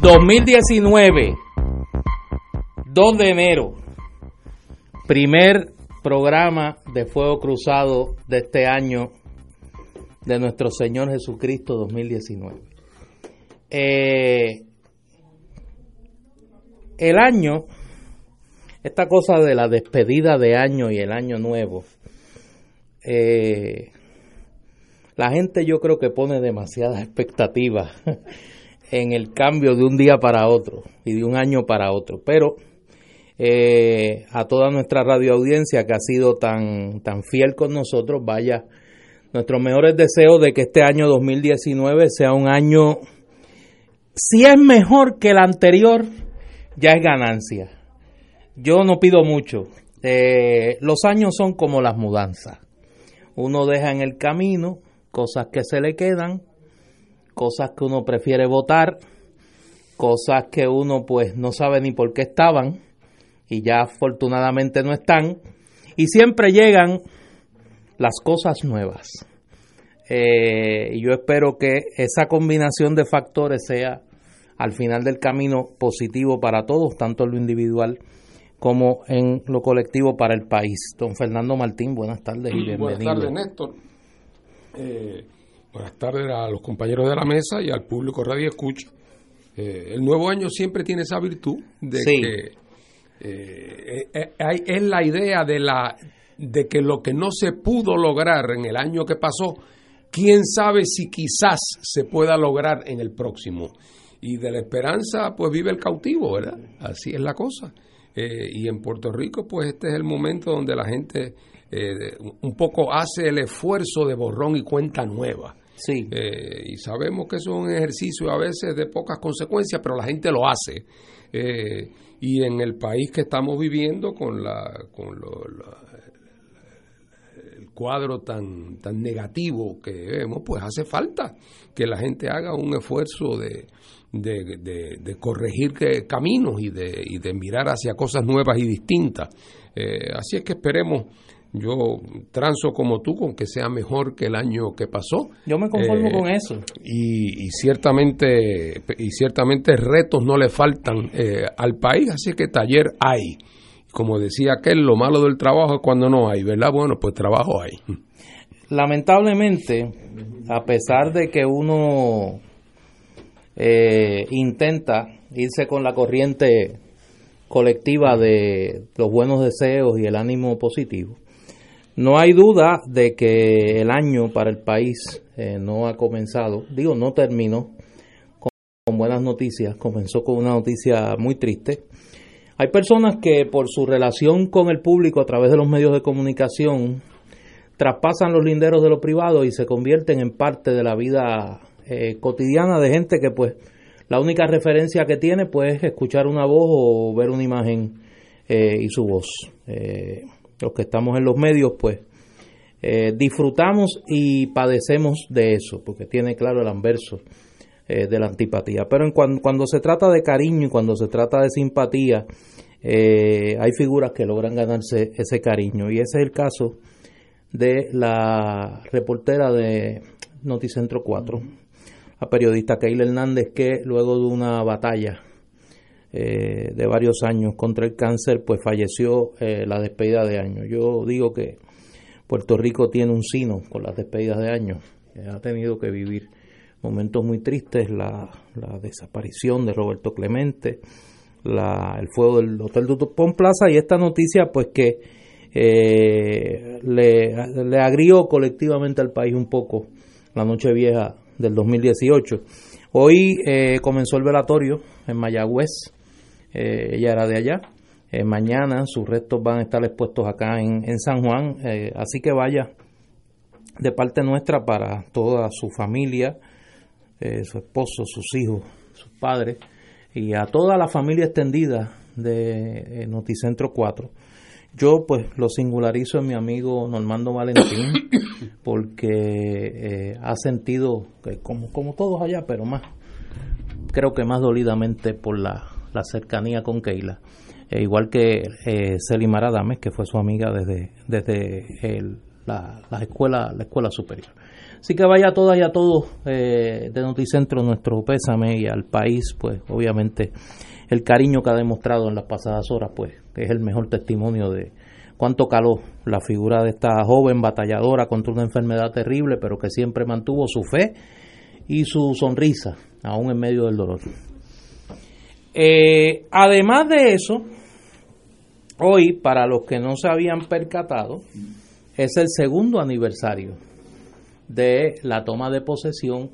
2019, 2 de enero, primer programa de Fuego Cruzado de este año de nuestro Señor Jesucristo 2019. Eh, el año, esta cosa de la despedida de año y el año nuevo, eh, la gente yo creo que pone demasiadas expectativas en el cambio de un día para otro y de un año para otro. Pero eh, a toda nuestra radioaudiencia que ha sido tan, tan fiel con nosotros, vaya nuestros mejores deseos de que este año 2019 sea un año, si es mejor que el anterior, ya es ganancia. Yo no pido mucho. Eh, los años son como las mudanzas. Uno deja en el camino cosas que se le quedan cosas que uno prefiere votar, cosas que uno pues no sabe ni por qué estaban y ya afortunadamente no están, y siempre llegan las cosas nuevas. Eh, y yo espero que esa combinación de factores sea al final del camino positivo para todos, tanto en lo individual como en lo colectivo para el país. Don Fernando Martín, buenas tardes y bienvenido. Buenas tardes, Néstor. Eh, Buenas tardes a los compañeros de la mesa y al público Radio Escucha. Eh, el nuevo año siempre tiene esa virtud de que eh, eh, es la idea de, la, de que lo que no se pudo lograr en el año que pasó, quién sabe si quizás se pueda lograr en el próximo. Y de la esperanza, pues vive el cautivo, ¿verdad? Así es la cosa. y en Puerto Rico, pues este es el momento donde la gente un poco hace el esfuerzo de borrón y cuenta nueva. Sí. Eh, y sabemos que eso es un ejercicio a veces de pocas consecuencias, pero la gente lo hace. Eh, y en el país que estamos viviendo, con, la, con el cuadro tan, tan negativo que vemos, pues hace falta que la gente haga un esfuerzo de, de, corregir caminos y de, y de mirar hacia cosas nuevas y distintas. Eh, así es que esperemos yo transo como tú con que sea mejor que el año que pasó. Yo me conformo eh, con eso. Y, ciertamente y ciertamente retos no le faltan eh, al país, así que taller hay. Como decía aquel, lo malo del trabajo es cuando no hay, ¿verdad? Bueno, pues trabajo hay. Lamentablemente, a pesar de que uno eh, intenta irse con la corriente colectiva de los buenos deseos y el ánimo positivo, no hay duda de que el año para el país eh, no ha comenzado, digo, no terminó con, buenas noticias, comenzó con una noticia muy triste. Hay personas que por su relación con el público a través de los medios de comunicación traspasan los linderos de lo privado y se convierten en parte de la vida eh, cotidiana de gente que pues la única referencia que tiene pues es escuchar una voz o ver una imagen eh, y su voz los que estamos en los medios, pues eh, disfrutamos y padecemos de eso, porque tiene claro el anverso eh, de la antipatía. Pero en cuando, se trata de cariño y cuando se trata de simpatía, eh, hay figuras que logran ganarse ese cariño. Y ese es el caso de la reportera de Noticentro 4, la periodista Keila Hernández, que luego de una batalla eh, de varios años contra el cáncer, pues falleció eh, la despedida de año. Yo digo que Puerto Rico tiene un sino con las despedidas de año. ha tenido que vivir momentos muy tristes, la, desaparición de Roberto Clemente, el fuego del Hotel Dupont Plaza y esta noticia pues que eh, le, le agrió colectivamente al país un poco la noche vieja del 2018. Hoy comenzó el velatorio en Mayagüez, eh, ella era de allá. Eh, mañana sus restos van a estar expuestos acá en, en San Juan, eh, así que vaya de parte nuestra para toda su familia, eh, su esposo, sus hijos, sus padres y a toda la familia extendida de Noticentro 4. Yo pues lo singularizo en mi amigo Normando Valentín porque ha sentido, como, como todos allá, pero más, creo que más dolidamente por la, la cercanía con Keila eh, igual que eh, Celimar Adames, que fue su amiga desde, desde la, escuela, la escuela superior. Así que vaya a todas y a todos eh, de Noticentro nuestro pésame y al país, pues obviamente el cariño que ha demostrado en las pasadas horas, pues es el mejor testimonio de cuánto caló la figura de esta joven batalladora contra una enfermedad terrible, pero que siempre mantuvo su fe y su sonrisa, aún en medio del dolor. Eh, además de eso, Hoy, para los que no se habían percatado, es el segundo aniversario de la toma de posesión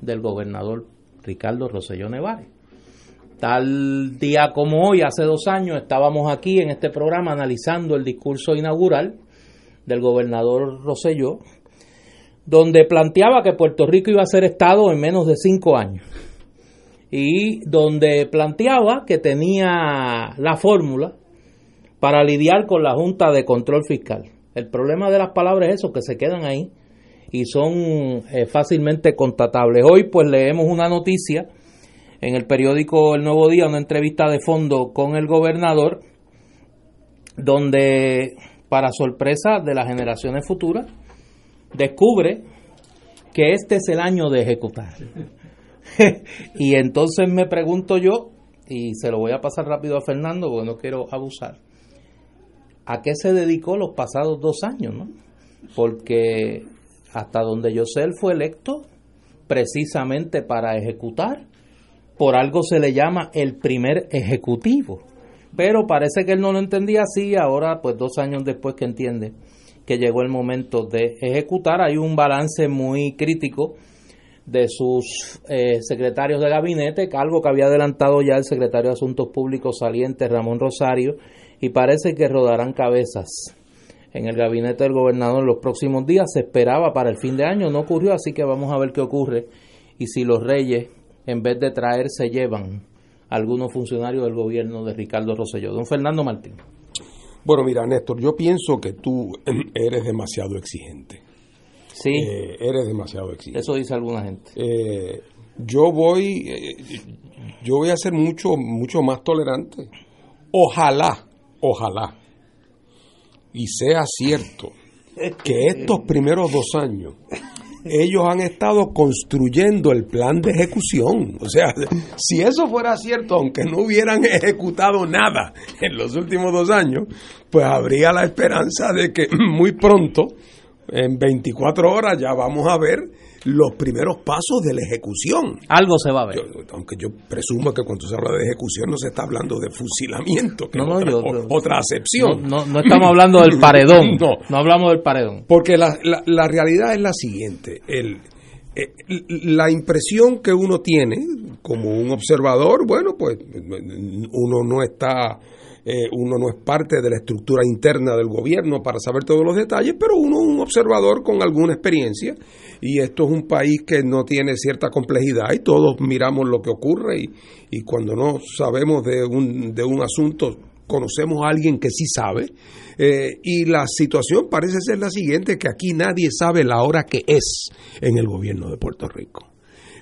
del gobernador Ricardo Rosselló Nevares. Tal día como hoy, hace dos años, estábamos aquí en este programa analizando el discurso inaugural del gobernador Rosselló, donde planteaba que Puerto Rico iba a ser Estado en menos de cinco años y donde planteaba que tenía la fórmula para lidiar con la Junta de Control Fiscal. El problema de las palabras es eso, que se quedan ahí y son eh, fácilmente contatables. Hoy pues leemos una noticia en el periódico El Nuevo Día, una entrevista de fondo con el gobernador, donde para sorpresa de las generaciones futuras, descubre que este es el año de ejecutar. y entonces me pregunto yo, y se lo voy a pasar rápido a Fernando porque no quiero abusar, a qué se dedicó los pasados dos años, ¿no? Porque hasta donde yo sé, él fue electo precisamente para ejecutar. Por algo se le llama el primer ejecutivo. Pero parece que él no lo entendía así. Ahora, pues dos años después que entiende que llegó el momento de ejecutar, hay un balance muy crítico de sus eh, secretarios de gabinete, algo que había adelantado ya el secretario de Asuntos Públicos saliente Ramón Rosario, y parece que rodarán cabezas en el gabinete del gobernador en los próximos días. Se esperaba para el fin de año, no ocurrió, así que vamos a ver qué ocurre y si los reyes, en vez de traer, se llevan algunos funcionarios del gobierno de Ricardo Rosselló. Don Fernando Martín. Bueno, mira, Néstor, yo pienso que tú eres demasiado exigente. Sí. Eh, eres demasiado exigente. Eso dice alguna gente. Eh, yo voy, eh, yo voy a ser mucho, mucho más tolerante. Ojalá ojalá, y sea cierto que estos primeros dos años ellos han estado construyendo el plan de ejecución. O sea, si eso fuera cierto, aunque no hubieran ejecutado nada en los últimos dos años, pues habría la esperanza de que muy pronto, en 24 horas, ya vamos a ver los primeros pasos de la ejecución. Algo se va a ver. aunque yo presumo que cuando se habla de ejecución no se está hablando de fusilamiento, que no, otra, otra, acepción. No, no, estamos hablando del paredón. no, no hablamos del paredón. Porque la, la, realidad es la siguiente. El, eh, la impresión que uno tiene como un observador, bueno, pues uno no está eh, uno no es parte de la estructura interna del gobierno para saber todos los detalles, pero uno es un observador con alguna experiencia y esto es un país que no tiene cierta complejidad y todos miramos lo que ocurre y, y cuando no sabemos de un, de un asunto conocemos a alguien que sí sabe eh, y la situación parece ser la siguiente, que aquí nadie sabe la hora que es en el gobierno de Puerto Rico.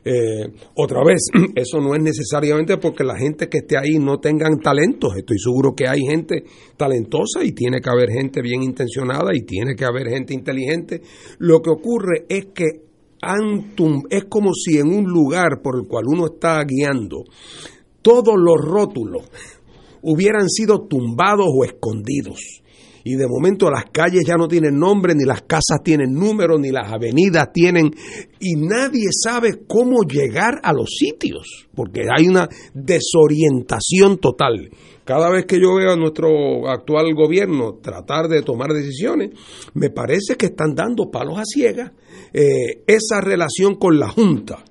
Eh, otra vez, eso no es necesariamente porque la gente que esté ahí no tengan talentos. Estoy seguro que hay gente talentosa y tiene que haber gente bien intencionada y tiene que haber gente inteligente. Lo que ocurre es que es como si en un lugar por el cual uno está guiando, todos los rótulos hubieran sido tumbados o escondidos y de momento las calles ya no tienen nombre, ni las casas tienen número, ni las avenidas tienen, y nadie sabe cómo llegar a los sitios, porque hay una desorientación total. Cada vez que yo veo a nuestro actual gobierno tratar de tomar decisiones, me parece que están dando palos a ciegas. Eh, esa relación con la Junta,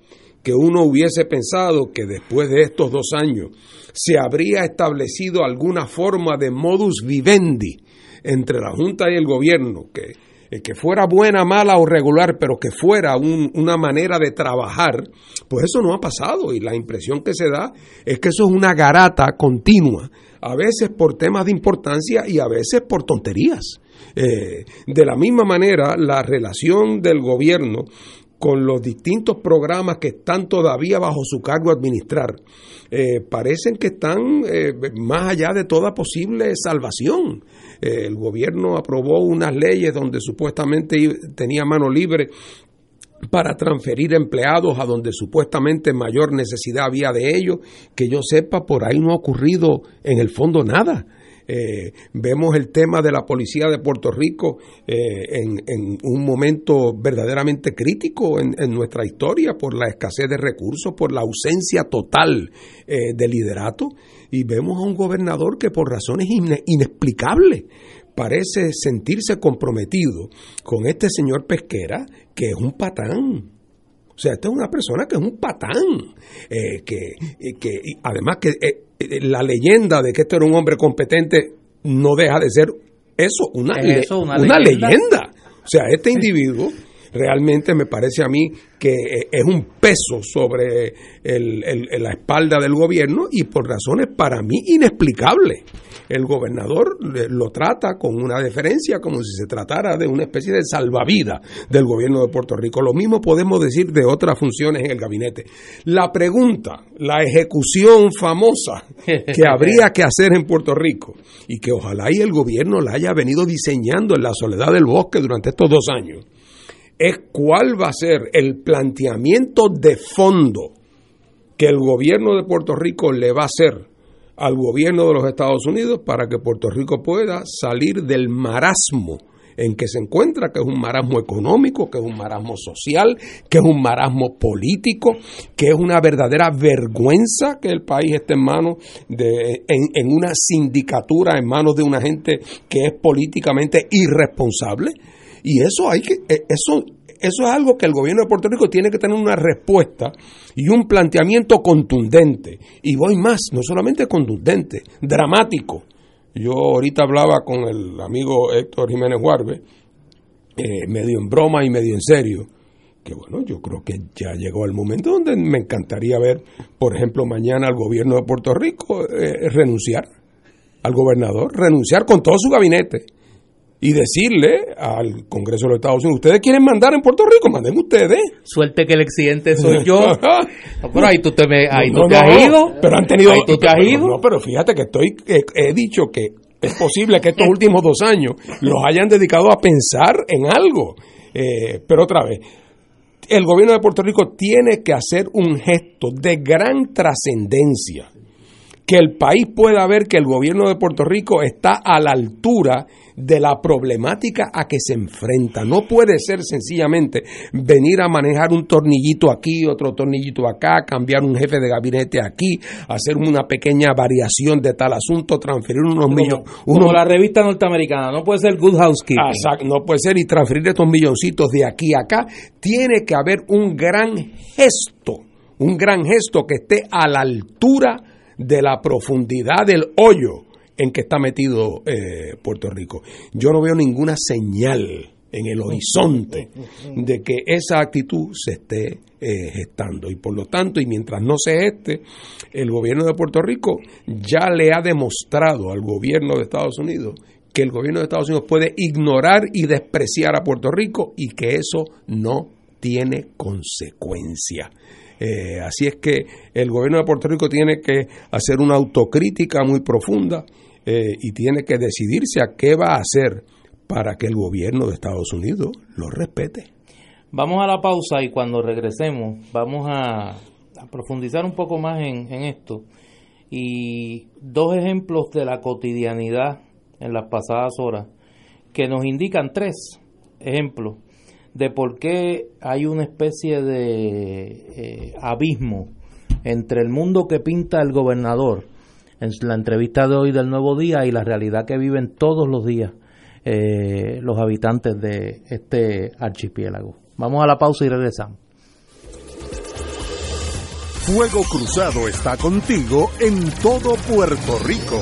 que uno hubiese pensado que después de estos dos años se habría establecido alguna forma de modus vivendi entre la Junta y el gobierno, que, eh, que fuera buena, mala o regular, pero que fuera una manera de trabajar, pues eso no ha pasado y la impresión que se da es que eso es una garata continua, a veces por temas de importancia y a veces por tonterías. Eh, de la misma manera, la relación del gobierno con los distintos programas que están todavía bajo su cargo administrar, eh, parecen que están eh, más allá de toda posible salvación. El gobierno aprobó unas leyes donde supuestamente tenía mano libre para transferir empleados a donde supuestamente mayor necesidad había de ellos. Que yo sepa, por ahí no ha ocurrido en el fondo nada. Eh, vemos el tema de la policía de Puerto Rico eh, en, un momento verdaderamente crítico en, nuestra historia por la escasez de recursos, por la ausencia total eh, de liderato, y vemos a un gobernador que por razones inexplicables parece sentirse comprometido con este señor Pesquera, que es un patán. O sea, esta es una persona que es un patán, que, que además que eh, la leyenda de que este era un hombre competente no deja de ser eso, una, una, leyenda? O sea, este individuo realmente me parece a mí que eh, es un peso sobre la espalda del gobierno y por razones para mí inexplicables el gobernador lo trata con una deferencia como si se tratara de una especie de salvavidas del gobierno de Puerto Rico. Lo mismo podemos decir de otras funciones en el gabinete. La pregunta, la ejecución famosa que habría que hacer en Puerto Rico y que ojalá y el gobierno la haya venido diseñando en la soledad del bosque durante estos dos años, es cuál va a ser el planteamiento de fondo que el gobierno de Puerto Rico le va a hacer al gobierno de los Estados Unidos para que Puerto Rico pueda salir del marasmo en que se encuentra, que es un marasmo económico, que es un marasmo social, que es un marasmo político, que es una verdadera vergüenza que el país esté en manos de, en, una sindicatura, en manos de una gente que es políticamente irresponsable. Y eso hay que, eh, eso eso es algo que el gobierno de Puerto Rico tiene que tener una respuesta y un planteamiento contundente. Y voy más, no solamente contundente, dramático. Yo ahorita hablaba con el amigo Héctor Jiménez Huarbe, eh, medio en broma y medio en serio, que bueno, yo creo que ya llegó el momento donde me encantaría ver, por ejemplo, mañana al gobierno de Puerto Rico eh, renunciar, al gobernador, renunciar con todo su gabinete y decirle al Congreso de los Estados Unidos, ustedes quieren mandar en Puerto Rico, manden ustedes. Suerte que el accidente soy yo. pero ahí tú te, ahí tú te has ido. Pero han tenido... Ahí tú te has ido. No, pero fíjate que estoy, he dicho que es posible que estos últimos dos años los hayan dedicado a pensar en algo. Eh, pero otra vez, el gobierno de Puerto Rico tiene que hacer un gesto de gran trascendencia. Que el país pueda ver que el gobierno de Puerto Rico está a la altura de la problemática a que se enfrenta. No puede ser sencillamente venir a manejar un tornillito aquí, otro tornillito acá, cambiar un jefe de gabinete aquí, hacer una pequeña variación de tal asunto, transferir unos millones. Como la revista norteamericana, no puede ser Good Housekeeping. Exacto, no puede ser y transferir estos milloncitos de aquí a acá. Tiene que haber un gran gesto, un gran gesto que esté a la altura de la profundidad del hoyo en que está metido eh, Puerto Rico. Yo no veo ninguna señal en el horizonte de que esa actitud se esté eh, gestando. Y por lo tanto, y mientras no se geste, el gobierno de Puerto Rico ya le ha demostrado al gobierno de Estados Unidos que el gobierno de Estados Unidos puede ignorar y despreciar a Puerto Rico y que eso no tiene consecuencia. Eh, así es que el gobierno de Puerto Rico tiene que hacer una autocrítica muy profunda eh, y tiene que decidirse a qué va a hacer para que el gobierno de Estados Unidos lo respete. Vamos a la pausa y cuando regresemos vamos a, profundizar un poco más en, en esto y dos ejemplos de la cotidianidad en las pasadas horas que nos indican tres ejemplos de por qué hay una especie de eh, abismo entre el mundo que pinta el gobernador en la entrevista de hoy del Nuevo Día y la realidad que viven todos los días eh, los habitantes de este archipiélago. Vamos a la pausa y regresamos. Fuego Cruzado está contigo en todo Puerto Rico.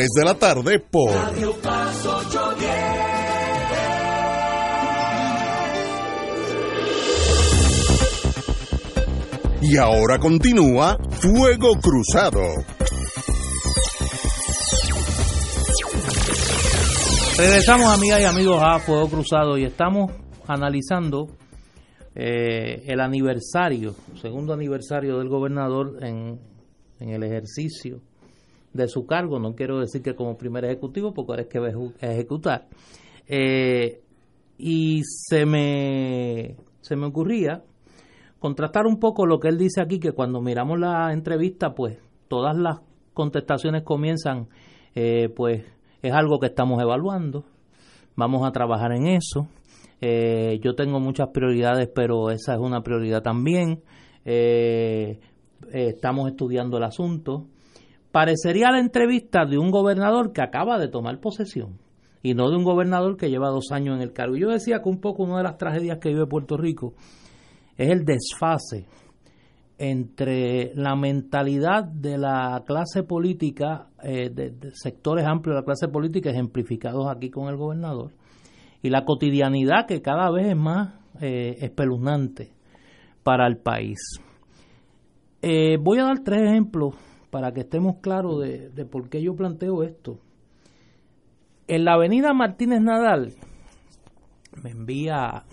de la tarde por Radio Y ahora continúa Fuego Cruzado. Regresamos amigas y amigos a Fuego Cruzado y estamos analizando eh, el aniversario, segundo aniversario del gobernador en, en el ejercicio de su cargo, no quiero decir que como primer ejecutivo, porque es que va a ejecutar. Eh, y se me, se me ocurría contrastar un poco lo que él dice aquí, que cuando miramos la entrevista, pues todas las contestaciones comienzan, eh, pues es algo que estamos evaluando, vamos a trabajar en eso. Eh, yo tengo muchas prioridades, pero esa es una prioridad también. estamos estudiando el asunto parecería la entrevista de un gobernador que acaba de tomar posesión y no de un gobernador que lleva dos años en el cargo. Yo decía que un poco una de las tragedias que vive Puerto Rico es el desfase entre la mentalidad de la clase política, eh, de, sectores amplios de la clase política ejemplificados aquí con el gobernador, y la cotidianidad que cada vez es más eh, espeluznante para el país. Eh, voy a dar tres ejemplos para que estemos claros de, por qué yo planteo esto. En la avenida Martínez Nadal me envía,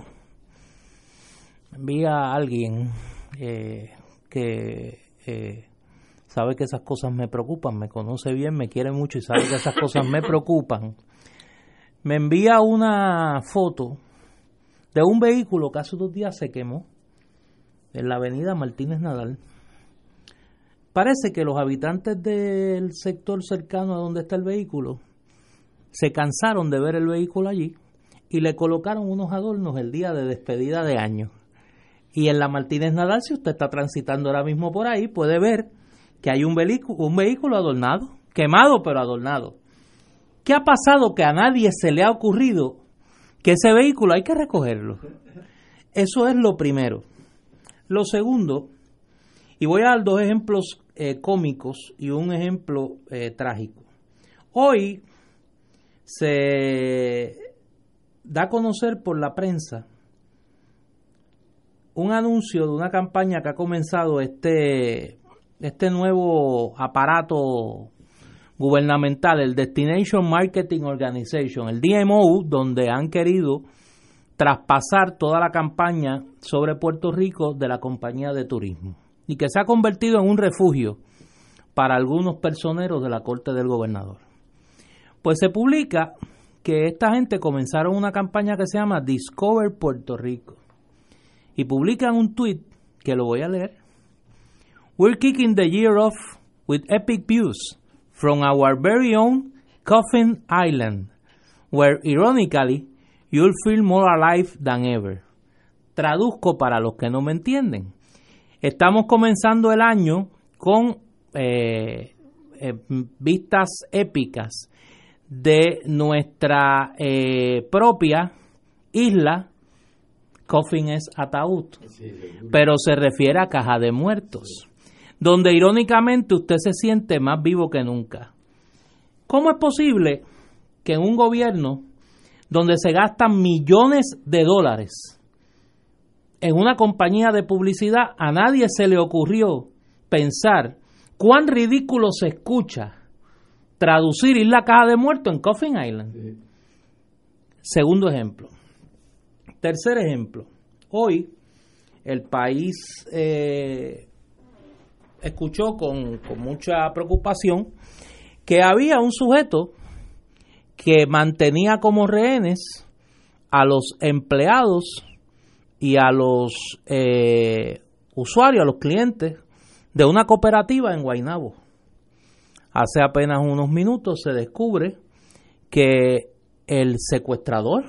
envía alguien eh, que eh, sabe que esas cosas me preocupan, me conoce bien, me quiere mucho y sabe que esas cosas me preocupan. Me envía una foto de un vehículo que hace dos días se quemó en la avenida Martínez Nadal Parece que los habitantes del sector cercano a donde está el vehículo se cansaron de ver el vehículo allí y le colocaron unos adornos el día de despedida de año. Y en la Martínez Nadal, si usted está transitando ahora mismo por ahí, puede ver que hay un vehículo, un vehículo adornado, quemado pero adornado. ¿Qué ha pasado que a nadie se le ha ocurrido que ese vehículo hay que recogerlo? Eso es lo primero. Lo segundo, y voy a dar dos ejemplos eh, cómicos y un ejemplo eh, trágico. Hoy se da a conocer por la prensa un anuncio de una campaña que ha comenzado este, este nuevo aparato gubernamental, el Destination Marketing Organization, el DMO, donde han querido traspasar toda la campaña sobre Puerto Rico de la compañía de turismo y que se ha convertido en un refugio para algunos personeros de la corte del gobernador. Pues se publica que esta gente comenzaron una campaña que se llama Discover Puerto Rico y publican un tweet que lo voy a leer. We're kicking the year off with epic views from our very own Coffin Island, where ironically you'll feel more alive than ever. Traduzco para los que no me entienden. Estamos comenzando el año con eh, eh, vistas épicas de nuestra eh, propia isla. Coffin es ataúd, pero se refiere a caja de muertos donde irónicamente usted se siente más vivo que nunca. ¿Cómo es posible que en un gobierno donde se gastan millones de dólares en una compañía de publicidad, a nadie se le ocurrió pensar cuán ridículo se escucha traducir la Caja de Muertos en Coffin Island? Segundo ejemplo. Tercer ejemplo. Hoy el país eh, escuchó con, mucha preocupación que había un sujeto que mantenía como rehenes a los empleados y a los eh, usuarios, a los clientes de una cooperativa en Guaynabo. Hace apenas unos minutos se descubre que el secuestrador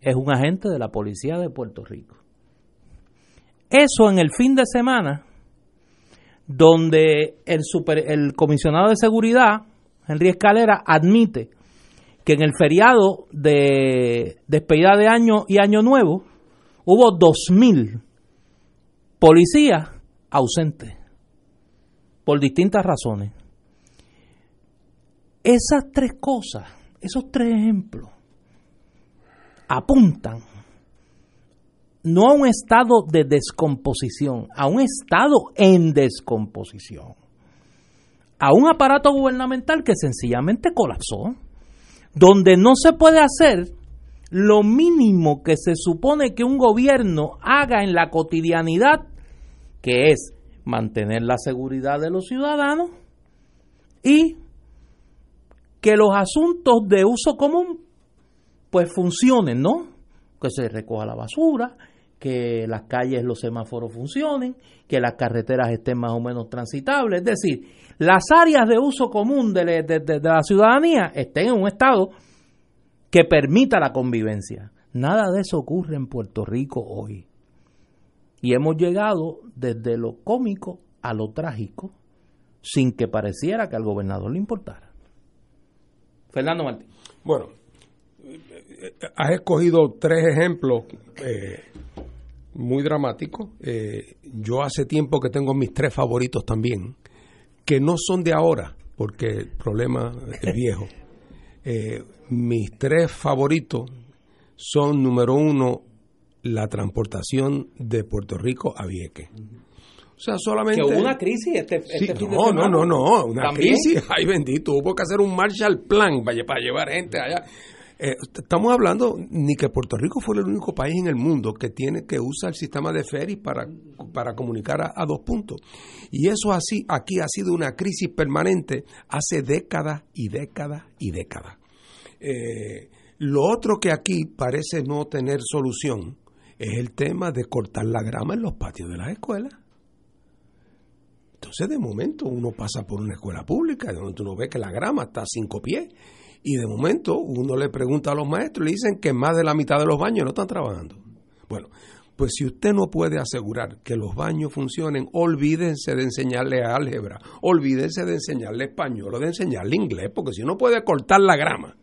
es un agente de la policía de Puerto Rico. Eso en el fin de semana donde el, super, el comisionado de seguridad, Henry Escalera, admite que en el feriado de despedida de año y año nuevo hubo 2.000 policías ausentes por distintas razones. Esas tres cosas, esos tres ejemplos, apuntan no a un estado de descomposición, a un estado en descomposición, a un aparato gubernamental que sencillamente colapsó, donde no se puede hacer lo mínimo que se supone que un gobierno haga en la cotidianidad, que es mantener la seguridad de los ciudadanos y que los asuntos de uso común pues funcionen, ¿no? Que se recoja la basura, que las calles, los semáforos funcionen, que las carreteras estén más o menos transitables. Es decir, las áreas de uso común de, la ciudadanía estén en un estado que permita la convivencia. Nada de eso ocurre en Puerto Rico hoy. Y hemos llegado desde lo cómico a lo trágico sin que pareciera que al gobernador le importara. Fernando Martín. Bueno, has escogido tres ejemplos eh, muy dramático. Eh, yo hace tiempo que tengo mis tres favoritos también, que no son de ahora, porque el problema es viejo. Eh, mis tres favoritos son, número uno, la transportación de Puerto Rico a Vieques. O sea, solamente... Que hubo una crisis este, este no, no, no, no, una crisis, ay bendito, hubo que hacer un Marshall Plan para, para llevar gente allá. Eh, estamos hablando ni que Puerto Rico fue el único país en el mundo que tiene que usar el sistema de ferries para, para comunicar a, dos puntos. Y eso así aquí ha sido una crisis permanente hace décadas y décadas y décadas. Eh, lo otro que aquí parece no tener solución es el tema de cortar la grama en los patios de las escuelas. Entonces, de momento, uno pasa por una escuela pública, de momento uno ve que la grama está a cinco pies y de momento uno le pregunta a los maestros y le dicen que más de la mitad de los baños no están trabajando. Bueno, pues si usted no puede asegurar que los baños funcionen, olvídense de enseñarle álgebra, olvídense de enseñarle español o de enseñarle inglés, porque si uno puede cortar la grama,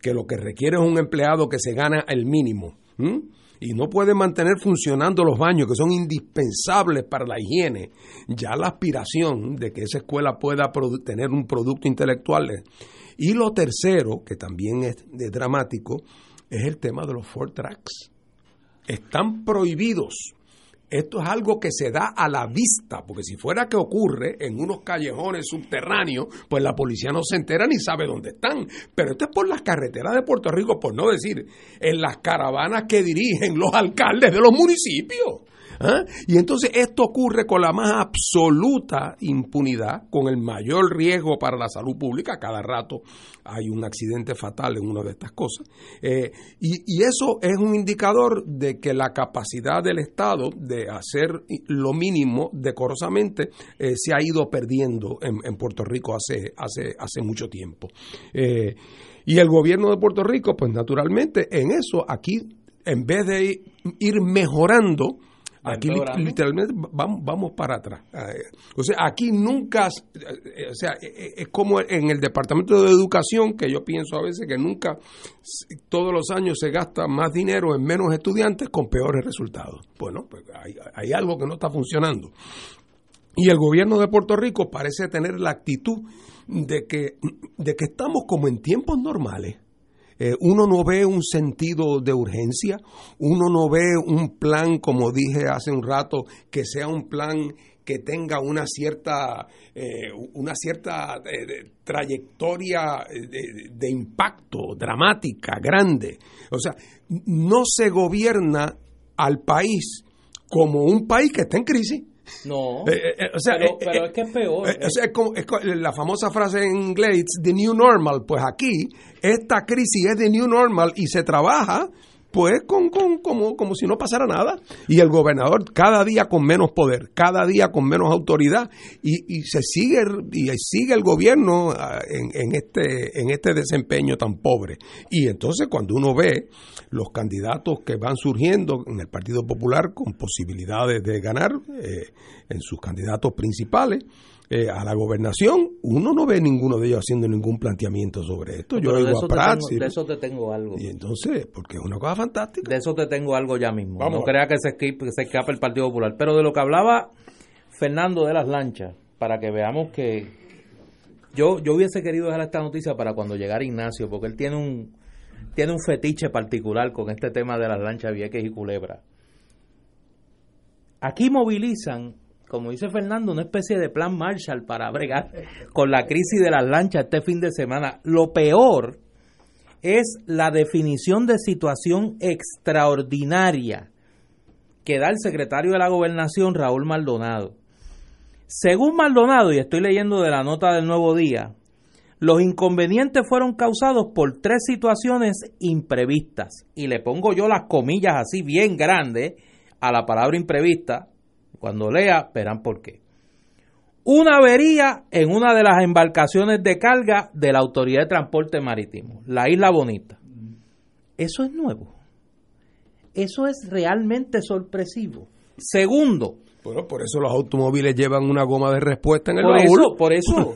que lo que requiere es un empleado que se gana el mínimo, y no puede mantener funcionando los baños que son indispensables para la higiene, ya la aspiración de que esa escuela pueda tener un producto intelectual y lo tercero, que también es, dramático, es el tema de los Ford Tracks. Están prohibidos esto es algo que se da a la vista, porque si fuera que ocurre en unos callejones subterráneos, pues la policía no se entera ni sabe dónde están. Pero esto es por las carreteras de Puerto Rico, por no decir en las caravanas que dirigen los alcaldes de los municipios. ¿Ah? Y entonces esto ocurre con la más absoluta impunidad, con el mayor riesgo para la salud pública. Cada rato hay un accidente fatal en una de estas cosas. Eh, y, eso es un indicador de que la capacidad del Estado de hacer lo mínimo decorosamente eh, se ha ido perdiendo en, Puerto Rico hace, hace, hace mucho tiempo. Eh, y el gobierno de Puerto Rico, pues naturalmente en eso, aquí, en vez de ir mejorando, Aquí literalmente vamos, vamos para atrás. O sea, aquí nunca, eh, o sea, eh, eh, es como en el Departamento de Educación, que yo pienso a veces que nunca, todos los años se gasta más dinero en menos estudiantes con peores resultados. Bueno, pues hay, hay algo que no está funcionando. Y el gobierno de Puerto Rico parece tener la actitud de que, de que estamos como en tiempos normales eh, uno no ve un sentido de urgencia, uno no ve un plan, como dije hace un rato, que sea un plan que tenga una cierta, eh, una cierta eh, trayectoria de, de, impacto dramática, grande. O sea, no se gobierna al país como un país que está en crisis. No, eh, eh, o sea, pero, eh, es que es peor. o sea, es como, la famosa frase en inglés, the new normal. Pues aquí, esta crisis es the new normal y se trabaja pues con, con, como, como si no pasara nada. Y el gobernador cada día con menos poder, cada día con menos autoridad, y, y se sigue, y sigue el gobierno ah, en, en, este, en este desempeño tan pobre. Y entonces cuando uno ve los candidatos que van surgiendo en el Partido Popular con posibilidades de ganar eh, en sus candidatos principales, eh, a la gobernación, uno no ve ninguno de ellos haciendo ningún planteamiento sobre esto. Yo de, a de eso te tengo algo. Y entonces, porque es una cosa fantástica. De eso te tengo algo ya mismo. no crea que se, escape, que se escape el Partido Popular. Pero de lo que hablaba Fernando de las lanchas, para que veamos que yo, yo hubiese querido dejar esta noticia para cuando llegara Ignacio, porque él tiene un, tiene un fetiche particular con este tema de las lanchas Vieques y Culebra. Aquí movilizan como dice Fernando, una especie de plan Marshall para bregar con la crisis de las lanchas este fin de semana. Lo peor es la definición de situación extraordinaria que da el secretario de la gobernación, Raúl Maldonado. Según Maldonado, y estoy leyendo de la nota del nuevo día, los inconvenientes fueron causados por tres situaciones imprevistas. Y le pongo yo las comillas así bien grandes a la palabra imprevista, cuando lea, verán por qué. Una avería en una de las embarcaciones de carga de la Autoridad de Transporte Marítimo, la Isla Bonita. Eso es nuevo. Eso es realmente sorpresivo. Segundo. Bueno, por eso los automóviles llevan una goma de respuesta en el por Eso, por eso.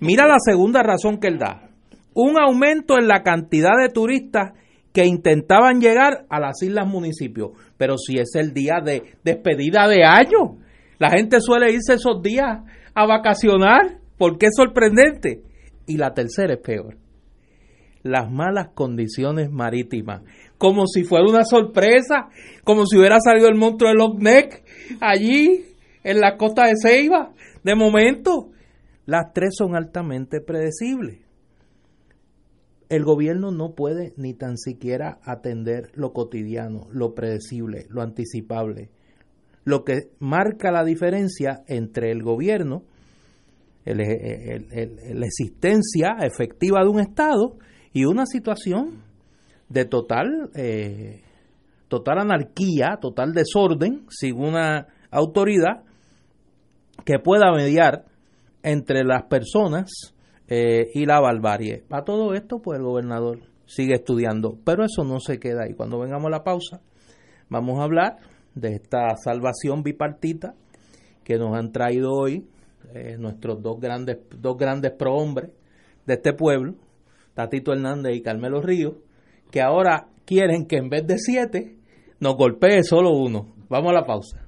Mira la segunda razón que él da. Un aumento en la cantidad de turistas que intentaban llegar a las islas municipios. Pero si es el día de despedida de año, la gente suele irse esos días a vacacionar, porque es sorprendente. Y la tercera es peor. Las malas condiciones marítimas, como si fuera una sorpresa, como si hubiera salido el monstruo de Loch Neck allí en la costa de Ceiba. De momento, las tres son altamente predecibles el gobierno no puede ni tan siquiera atender lo cotidiano, lo predecible, lo anticipable. Lo que marca la diferencia entre el gobierno, la existencia efectiva de un Estado y una situación de total, eh, total anarquía, total desorden, sin una autoridad que pueda mediar entre las personas eh, y la barbarie. Para todo esto, pues el gobernador sigue estudiando, pero eso no se queda ahí. Cuando vengamos a la pausa, vamos a hablar de esta salvación bipartita que nos han traído hoy eh, nuestros dos grandes, dos grandes prohombres de este pueblo, Tatito Hernández y Carmelo Ríos, que ahora quieren que en vez de siete nos golpee solo uno. Vamos a la pausa.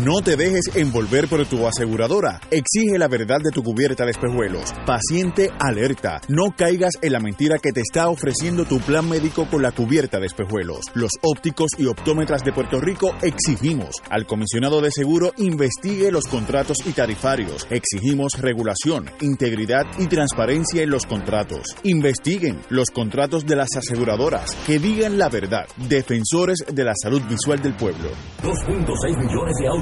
No te dejes envolver por tu aseguradora. Exige la verdad de tu cubierta de espejuelos. Paciente alerta. No caigas en la mentira que te está ofreciendo tu plan médico con la cubierta de espejuelos. Los ópticos y optómetras de Puerto Rico exigimos al comisionado de seguro investigue los contratos y tarifarios. Exigimos regulación, integridad y transparencia en los contratos. Investiguen los contratos de las aseguradoras. Que digan la verdad. Defensores de la salud visual del pueblo. 2.6 millones de autos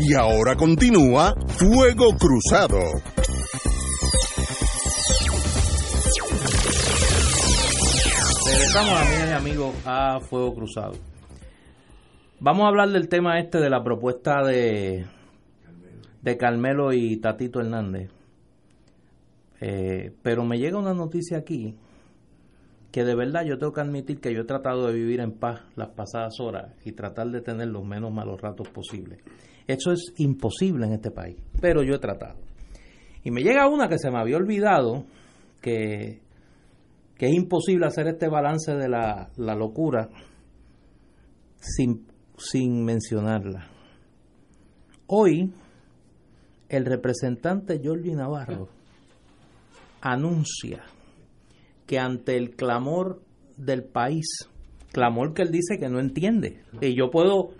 Y ahora continúa Fuego Cruzado. Regresamos, amigas y amigos, a Fuego Cruzado. Vamos a hablar del tema este de la propuesta de, de Carmelo y Tatito Hernández. Eh, pero me llega una noticia aquí que de verdad yo tengo que admitir que yo he tratado de vivir en paz las pasadas horas y tratar de tener los menos malos ratos posibles. Eso es imposible en este país, pero yo he tratado. Y me llega una que se me había olvidado, que, que es imposible hacer este balance de la, la locura sin, sin mencionarla. Hoy, el representante Jordi Navarro anuncia que ante el clamor del país, clamor que él dice que no entiende, y yo puedo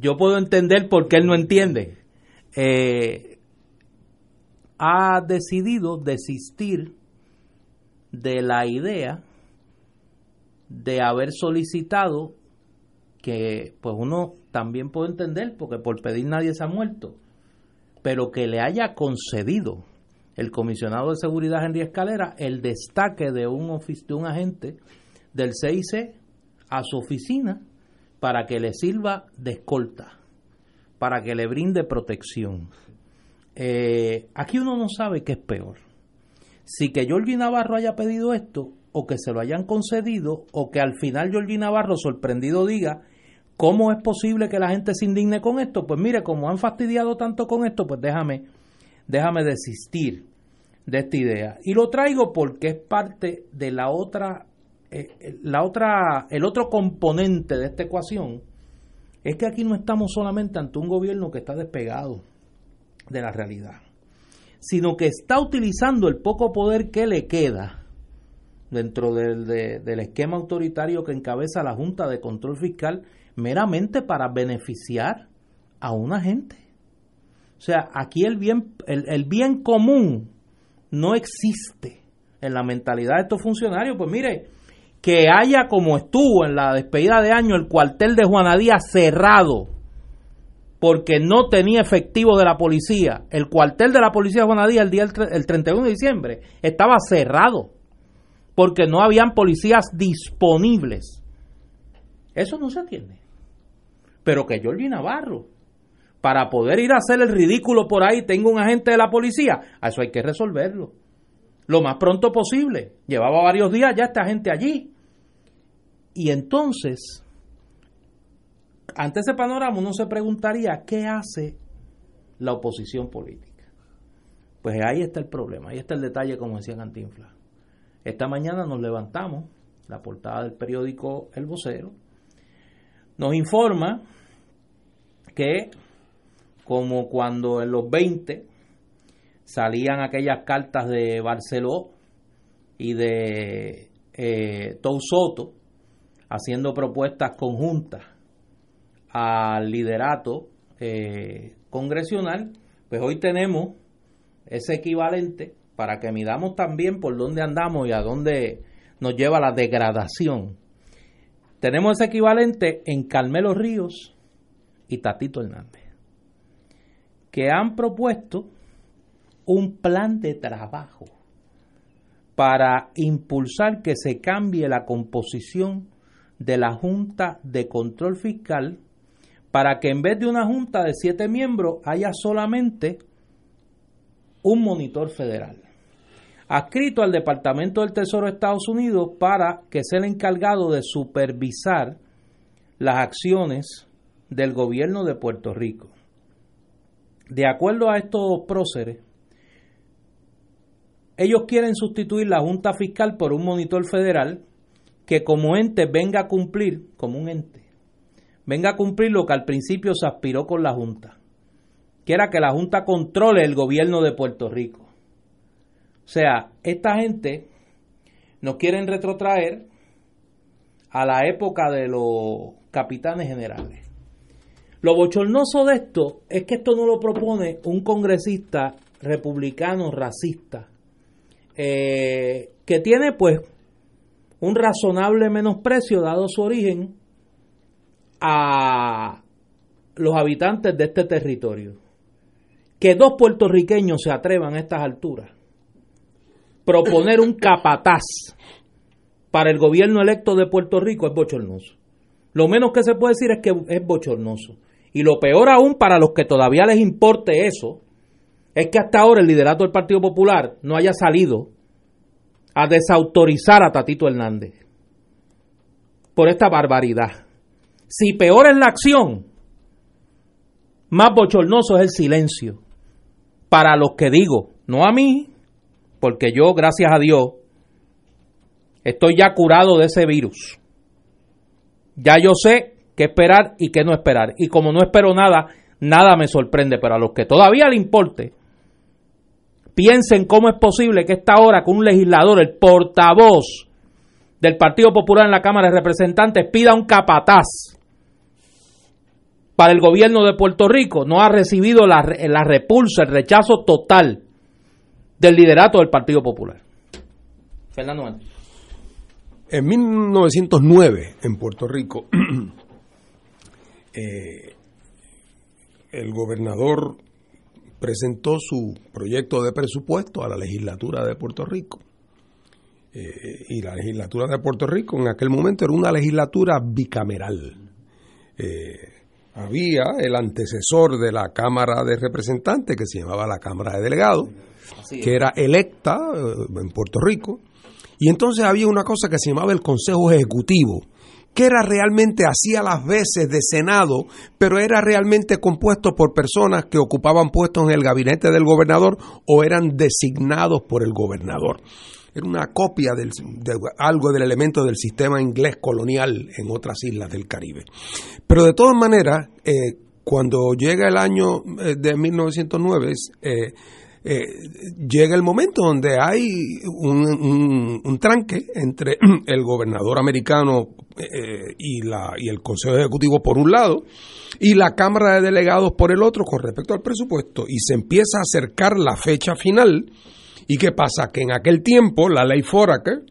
yo puedo entender por qué él no entiende. Eh, ha decidido desistir de la idea de haber solicitado que pues uno también puede entender porque por pedir nadie se ha muerto pero que le haya concedido el comisionado de seguridad Henry Escalera el destaque de un, de un agente del CIC a su oficina para que le sirva de escolta, para que le brinde protección. Eh, aquí uno no sabe qué es peor. Si que Jorge Navarro haya pedido esto, o que se lo hayan concedido, o que al final Jorge Navarro sorprendido diga, ¿cómo es posible que la gente se indigne con esto? Pues mire, como han fastidiado tanto con esto, pues déjame, déjame desistir de esta idea. Y lo traigo porque es parte de la otra eh, la otra, el otro componente de esta ecuación es que aquí no estamos solamente ante un gobierno que está despegado de la realidad, sino que está utilizando el poco poder que le queda dentro del, del esquema autoritario que encabeza la Junta de Control Fiscal meramente para beneficiar a una gente. O sea, aquí el bien, el, el bien común no existe en la mentalidad de estos funcionarios. Pues mire, que haya como estuvo en la despedida de año el cuartel de Juana Díaz cerrado porque no tenía efectivo de la policía. El cuartel de la policía de Juana Díaz el día el 31 de diciembre estaba cerrado porque no habían policías disponibles. Eso no se atiende. Pero que Jorge Navarro, para poder ir a hacer el ridículo por ahí, tenga un agente de la policía, eso hay que resolverlo. Lo más pronto posible. Llevaba varios días ya esta gente allí. Y entonces, ante ese panorama uno se preguntaría, ¿qué hace la oposición política? Pues ahí está el problema, ahí está el detalle, como decía Cantinflas. Esta mañana nos levantamos, la portada del periódico El Vocero, nos informa que como cuando en los 20 salían aquellas cartas de Barceló y de eh, haciendo propuestas conjuntas al liderato eh, congresional, pues hoy tenemos ese equivalente para que midamos también por dónde andamos y a dónde nos lleva la degradación. Tenemos ese equivalente en Carmelo Ríos y Tatito Hernández, que han propuesto un plan de trabajo para impulsar que se cambie la composición de la Junta de Control Fiscal para que en vez de una junta de siete miembros haya solamente un monitor federal adscrito al Departamento del Tesoro de Estados Unidos para que sea el encargado de supervisar las acciones del gobierno de Puerto Rico. De acuerdo a estos próceres, ellos quieren sustituir la Junta Fiscal por un monitor federal que como ente venga a cumplir, como un ente, venga a cumplir lo que al principio se aspiró con la Junta, que era que la Junta controle el gobierno de Puerto Rico. O sea, esta gente nos quieren retrotraer a la época de los capitanes generales. Lo bochornoso de esto es que esto no lo propone un congresista republicano racista, eh, que tiene pues un razonable menosprecio dado su origen a los habitantes de este territorio. Que dos puertorriqueños se atrevan a estas alturas proponer un capataz para el gobierno electo de Puerto Rico es bochornoso. Lo menos que se puede decir es que es bochornoso. Y lo peor aún para los que todavía les importe eso, es que hasta ahora el liderato del Partido Popular no haya salido a desautorizar a Tatito Hernández por esta barbaridad. Si peor es la acción, más bochornoso es el silencio. Para los que digo, no a mí, porque yo, gracias a Dios, estoy ya curado de ese virus. Ya yo sé qué esperar y qué no esperar. Y como no espero nada, nada me sorprende. Pero a los que todavía le importe, piensen cómo es posible que esta hora con un legislador, el portavoz del Partido Popular en la Cámara de Representantes, pida un capataz para el gobierno de Puerto Rico. No ha recibido la, repulsa, el rechazo total del liderato del Partido Popular. Fernando En 1909, en Puerto Rico, eh, el gobernador presentó su proyecto de presupuesto a la legislatura de Puerto Rico. Eh, y la legislatura de Puerto Rico en aquel momento era una legislatura bicameral. Eh, había el antecesor de la Cámara de Representantes, que se llamaba la Cámara de Delegados, que era electa eh, en Puerto Rico, y entonces había una cosa que se llamaba el Consejo Ejecutivo, que era realmente, hacía las veces de Senado, pero era realmente compuesto por personas que ocupaban puestos en el gabinete del gobernador o eran designados por el gobernador era una copia de algo del elemento del sistema inglés colonial en otras islas del Caribe. Pero de todas maneras, eh, cuando llega el año eh, de 1909, eh, llega el momento donde hay un, tranque entre el gobernador americano y, la, y el Consejo Ejecutivo por un lado y la Cámara de Delegados por el otro con respecto al presupuesto y se empieza a acercar la fecha final ¿Y qué pasa? Que en aquel tiempo la ley Foraker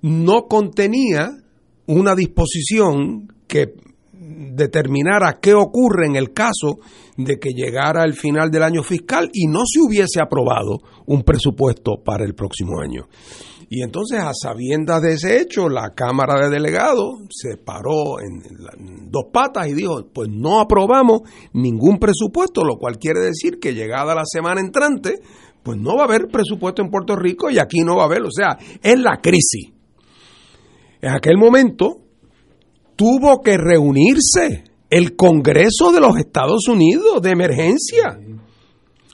no contenía una disposición que determinara qué ocurre en el caso de que llegara el final del año fiscal y no se hubiese aprobado un presupuesto para el próximo año. Y entonces, a sabiendas de ese hecho, la Cámara de Delegados se paró en, dos patas y dijo, pues no aprobamos ningún presupuesto, lo cual quiere decir que llegada la semana entrante, pues no va a haber presupuesto en Puerto Rico y aquí no va a haber, o sea, es la crisis. En aquel momento tuvo que reunirse el Congreso de los Estados Unidos de emergencia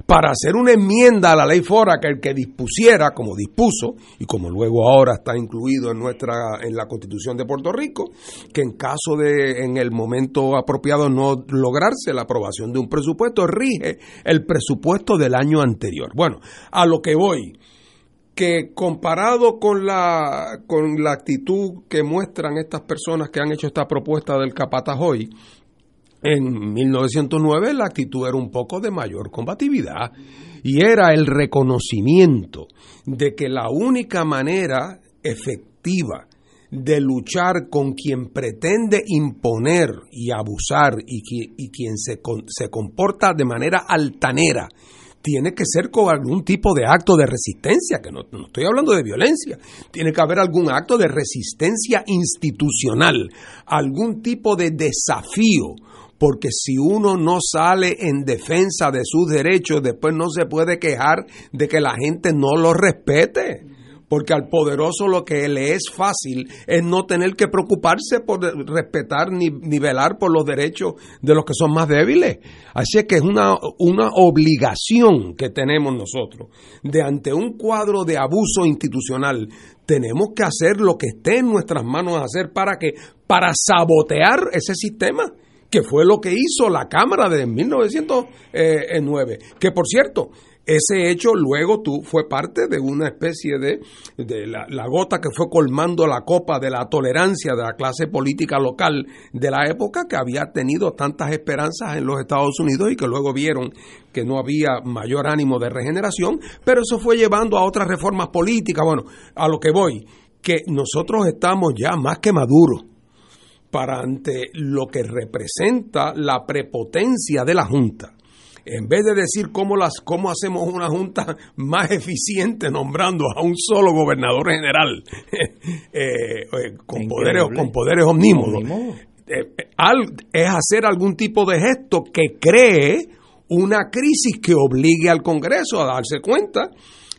para hacer una enmienda a la ley fora que el que dispusiera, como dispuso, y como luego ahora está incluido en nuestra, en la Constitución de Puerto Rico, que en caso de, en el momento apropiado no lograrse la aprobación de un presupuesto, rige el presupuesto del año anterior. Bueno, a lo que voy, que comparado con la, con la actitud que muestran estas personas que han hecho esta propuesta del Capataz hoy, en 1909 la actitud era un poco de mayor combatividad y era el reconocimiento de que la única manera efectiva de luchar con quien pretende imponer y abusar y, quien se, se comporta de manera altanera tiene que ser con algún tipo de acto de resistencia, que no, estoy hablando de violencia, tiene que haber algún acto de resistencia institucional, algún tipo de desafío porque si uno no sale en defensa de sus derechos, después no se puede quejar de que la gente no lo respete. Porque al poderoso lo que le es fácil es no tener que preocuparse por respetar ni, velar por los derechos de los que son más débiles. Así es que es una, una obligación que tenemos nosotros de ante un cuadro de abuso institucional tenemos que hacer lo que esté en nuestras manos hacer para que para sabotear ese sistema que fue lo que hizo la Cámara de 1909. Que por cierto, ese hecho luego tú, fue parte de una especie de, la, la, gota que fue colmando la copa de la tolerancia de la clase política local de la época que había tenido tantas esperanzas en los Estados Unidos y que luego vieron que no había mayor ánimo de regeneración, pero eso fue llevando a otras reformas políticas. Bueno, a lo que voy, que nosotros estamos ya más que maduros para ante lo que representa la prepotencia de la Junta. En vez de decir cómo, las, cómo hacemos una junta más eficiente nombrando a un solo gobernador general eh, eh, con, poderes, con poderes omnímodos, eh, es hacer algún tipo de gesto que cree una crisis que obligue al Congreso a darse cuenta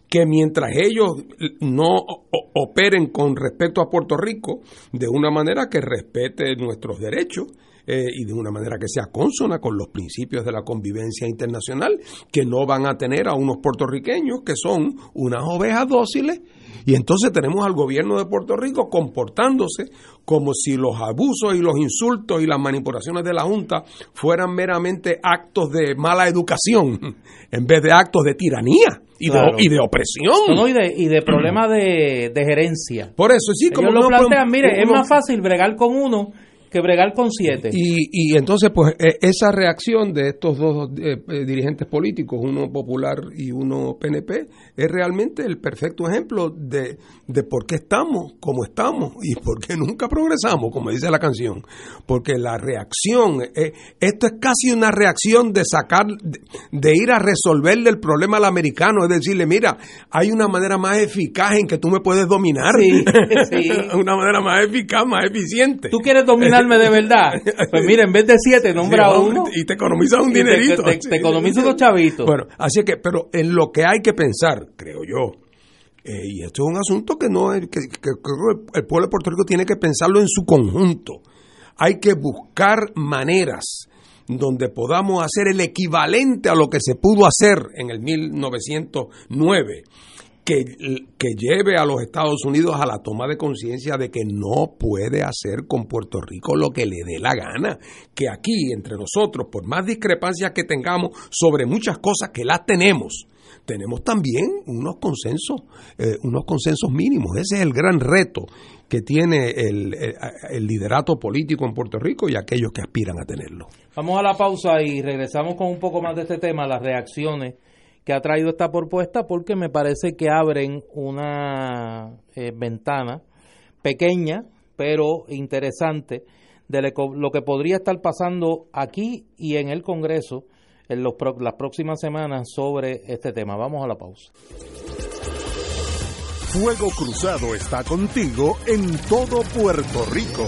que mientras ellos no operen con respecto a Puerto Rico de una manera que respete nuestros derechos eh, y de una manera que sea consona con los principios de la convivencia internacional, que no van a tener a unos puertorriqueños que son unas ovejas dóciles y entonces tenemos al gobierno de Puerto Rico comportándose como si los abusos y los insultos y las manipulaciones de la Junta fueran meramente actos de mala educación en vez de actos de tiranía y, de, y de, opresión. y de, y de problemas de, gerencia. Por eso, sí, como lo plantean, mire, es más fácil bregar con uno que bregar con siete. Y, y entonces, pues, e, esa reacción de estos dos eh, eh, dirigentes políticos, uno popular y uno PNP, es realmente el perfecto ejemplo de, de por qué estamos como estamos y por qué nunca progresamos, como dice la canción. Porque la reacción, eh, esto es casi una reacción de sacar, de, ir a resolverle el problema al americano, es decirle, mira, hay una manera más eficaz en que tú me puedes dominar. una manera más eficaz, más eficiente. Tú quieres dominar de verdad. Pues mira, en vez de siete, nombra uno. Y te economiza un dinerito. Te, te, economiza unos chavitos. Bueno, así que, pero en lo que hay que pensar, creo yo, eh, y esto es un asunto que no es, que, el pueblo de Puerto Rico tiene que pensarlo en su conjunto. Hay que buscar maneras donde podamos hacer el equivalente a lo que se pudo hacer en el 1909 que, lleve a los Estados Unidos a la toma de conciencia de que no puede hacer con Puerto Rico lo que le dé la gana, que aquí entre nosotros, por más discrepancias que tengamos sobre muchas cosas que las tenemos, tenemos también unos consensos, eh, unos consensos mínimos. Ese es el gran reto que tiene el, el, liderato político en Puerto Rico y aquellos que aspiran a tenerlo. Vamos a la pausa y regresamos con un poco más de este tema, las reacciones que ha traído esta propuesta porque me parece que abren una eh, ventana pequeña pero interesante de lo que podría estar pasando aquí y en el Congreso en las próximas semanas sobre este tema. Vamos a la pausa. Fuego Cruzado está contigo en todo Puerto Rico.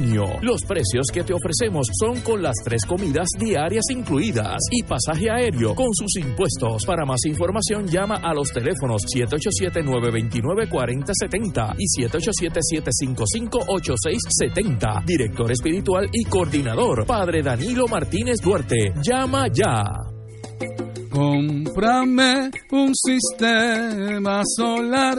los precios que te ofrecemos son con las tres comidas diarias incluidas y pasaje aéreo con sus impuestos. Para más información llama a los teléfonos 787-929-4070 y 787-755-8670. Director espiritual y coordinador, Padre Danilo Martínez Duarte. Llama ya. Cómprame un sistema solar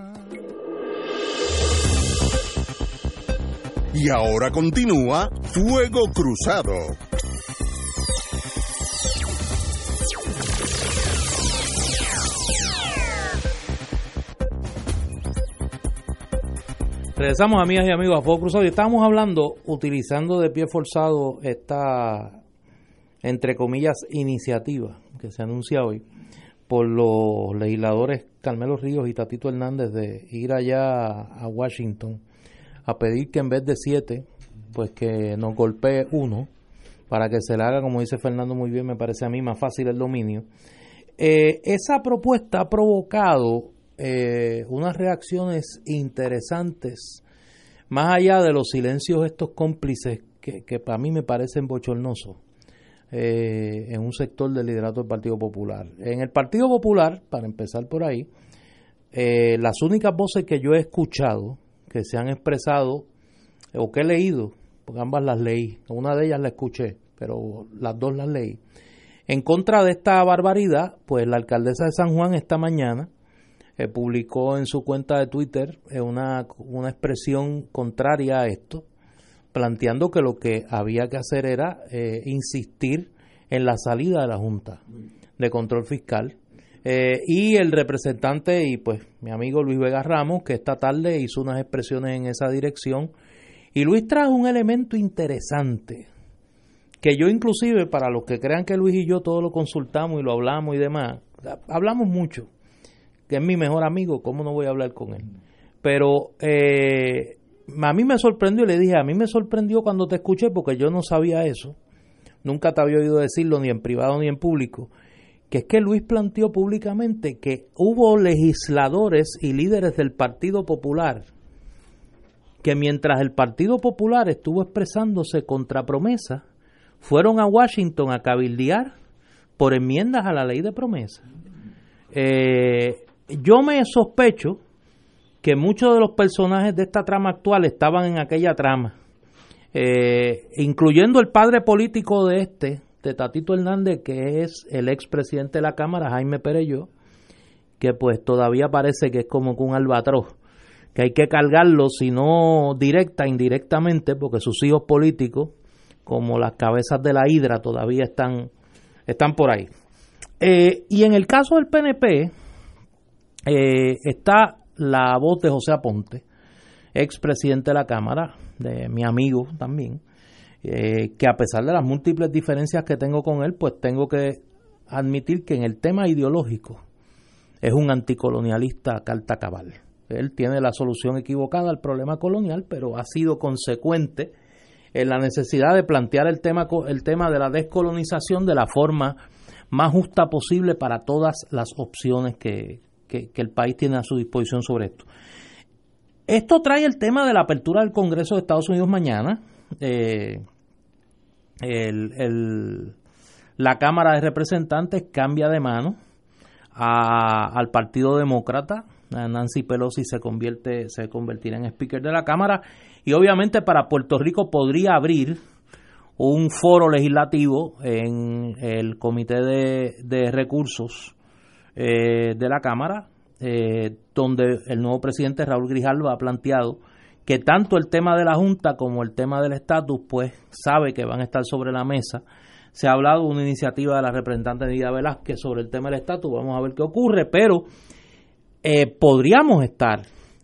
Y ahora continúa Fuego Cruzado. Regresamos, amigas y amigos, a Fuego Cruzado. Y estamos hablando, utilizando de pie forzado esta, entre comillas, iniciativa que se anuncia hoy por los legisladores Carmelo Ríos y Tatito Hernández de ir allá a Washington a pedir que en vez de siete, pues que nos golpee uno, para que se le haga, como dice Fernando muy bien, me parece a mí más fácil el dominio. Eh, esa propuesta ha provocado eh, unas reacciones interesantes, más allá de los silencios estos cómplices que, que para mí me parecen bochornosos. Eh, en un sector del liderato del Partido Popular. En el Partido Popular, para empezar por ahí, las únicas voces que yo he escuchado que se han expresado o que he leído, porque ambas las leí, una de ellas la escuché, pero las dos las leí. En contra de esta barbaridad, pues la alcaldesa de San Juan esta mañana eh, publicó en su cuenta de Twitter eh, una, una expresión contraria a esto, planteando que lo que había que hacer era eh, insistir en la salida de la Junta de Control Fiscal eh, y el representante y pues mi amigo Luis Vega Ramos, que esta tarde hizo unas expresiones en esa dirección. Y Luis trajo un elemento interesante, que yo inclusive, para los que crean que Luis y yo todo lo consultamos y lo hablamos y demás, hablamos mucho, que es mi mejor amigo, ¿cómo no voy a hablar con él? Pero eh, a mí me sorprendió, y le dije, a mí me sorprendió cuando te escuché porque yo no sabía eso, nunca te había oído decirlo ni en privado ni en público que es que Luis planteó públicamente que hubo legisladores y líderes del Partido Popular que mientras el Partido Popular estuvo expresándose contra promesa, fueron a Washington a cabildear por enmiendas a la ley de promesa. Eh, yo me sospecho que muchos de los personajes de esta trama actual estaban en aquella trama, eh, incluyendo el padre político de este, de Tatito Hernández, que es el expresidente de la Cámara, Jaime Perello, que pues todavía parece que es como un albatros, que hay que cargarlo, si no directa, indirectamente, porque sus hijos políticos como las cabezas de la hidra todavía están, están por ahí. Eh, y en el caso del PNP eh, está la voz de José Aponte, ex presidente de la Cámara, de mi amigo también, eh, que a pesar de las múltiples diferencias que tengo con él, pues tengo que admitir que en el tema ideológico es un anticolonialista carta cabal. Él tiene la solución equivocada al problema colonial, pero ha sido consecuente en la necesidad de plantear el tema, el tema de la descolonización de la forma más justa posible para todas las opciones que, el país tiene a su disposición sobre esto. Esto trae el tema de la apertura del Congreso de Estados Unidos mañana. Eh, la Cámara de Representantes cambia de mano al Partido Demócrata. Nancy Pelosi se convierte, se convertirá en speaker de la Cámara y obviamente para Puerto Rico podría abrir un foro legislativo en el Comité de, Recursos eh, de la Cámara, eh, donde el nuevo presidente Raúl Grijalva ha planteado que tanto el tema de la Junta como el tema del estatus, pues sabe que van a estar sobre la mesa. Se ha hablado de una iniciativa de la representante Nida Velázquez sobre el tema del estatus, vamos a ver qué ocurre, pero eh, podríamos estar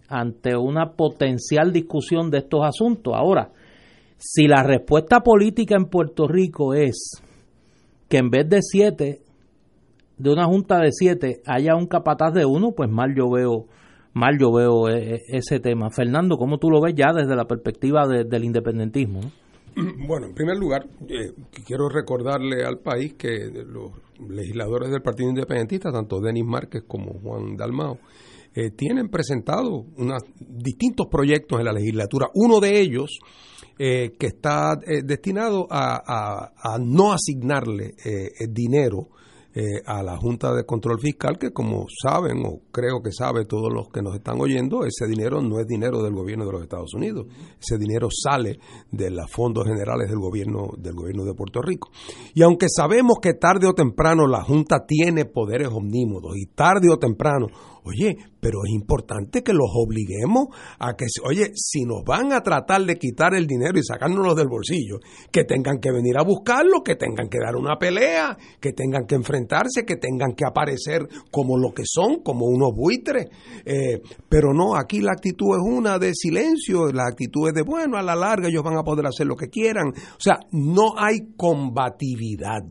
ante una potencial discusión de estos asuntos. Ahora, si la respuesta política en Puerto Rico es que en vez de siete, de una junta de siete, haya un capataz de uno, pues mal yo veo, mal yo veo e, e, ese tema. Fernando, ¿cómo tú lo ves ya desde la perspectiva del independentismo? Bueno, en primer lugar, eh, quiero recordarle al país que los legisladores del Partido Independentista, tanto Denis Márquez como Juan Dalmao, eh, tienen presentado distintos proyectos en la legislatura. Uno de ellos eh, que está eh, destinado a, no asignarle dinero a la Junta de Control Fiscal, que como saben, o creo que sabe todos los que nos están oyendo, ese dinero no es dinero del gobierno de los Estados Unidos. Ese dinero sale de los fondos generales del gobierno, del gobierno de Puerto Rico. Y aunque sabemos que tarde o temprano la Junta tiene poderes omnímodos y tarde o temprano Oye, pero es importante que los obliguemos a que, oye, si nos van a tratar de quitar el dinero y sacárnoslo del bolsillo, que tengan que venir a buscarlo, que tengan que dar una pelea, que tengan que enfrentarse, que tengan que aparecer como lo que son, como unos buitres. Eh, pero no, aquí la actitud es una de silencio, la actitud es de, bueno, a la larga ellos van a poder hacer lo que quieran. O sea, no hay combatividad.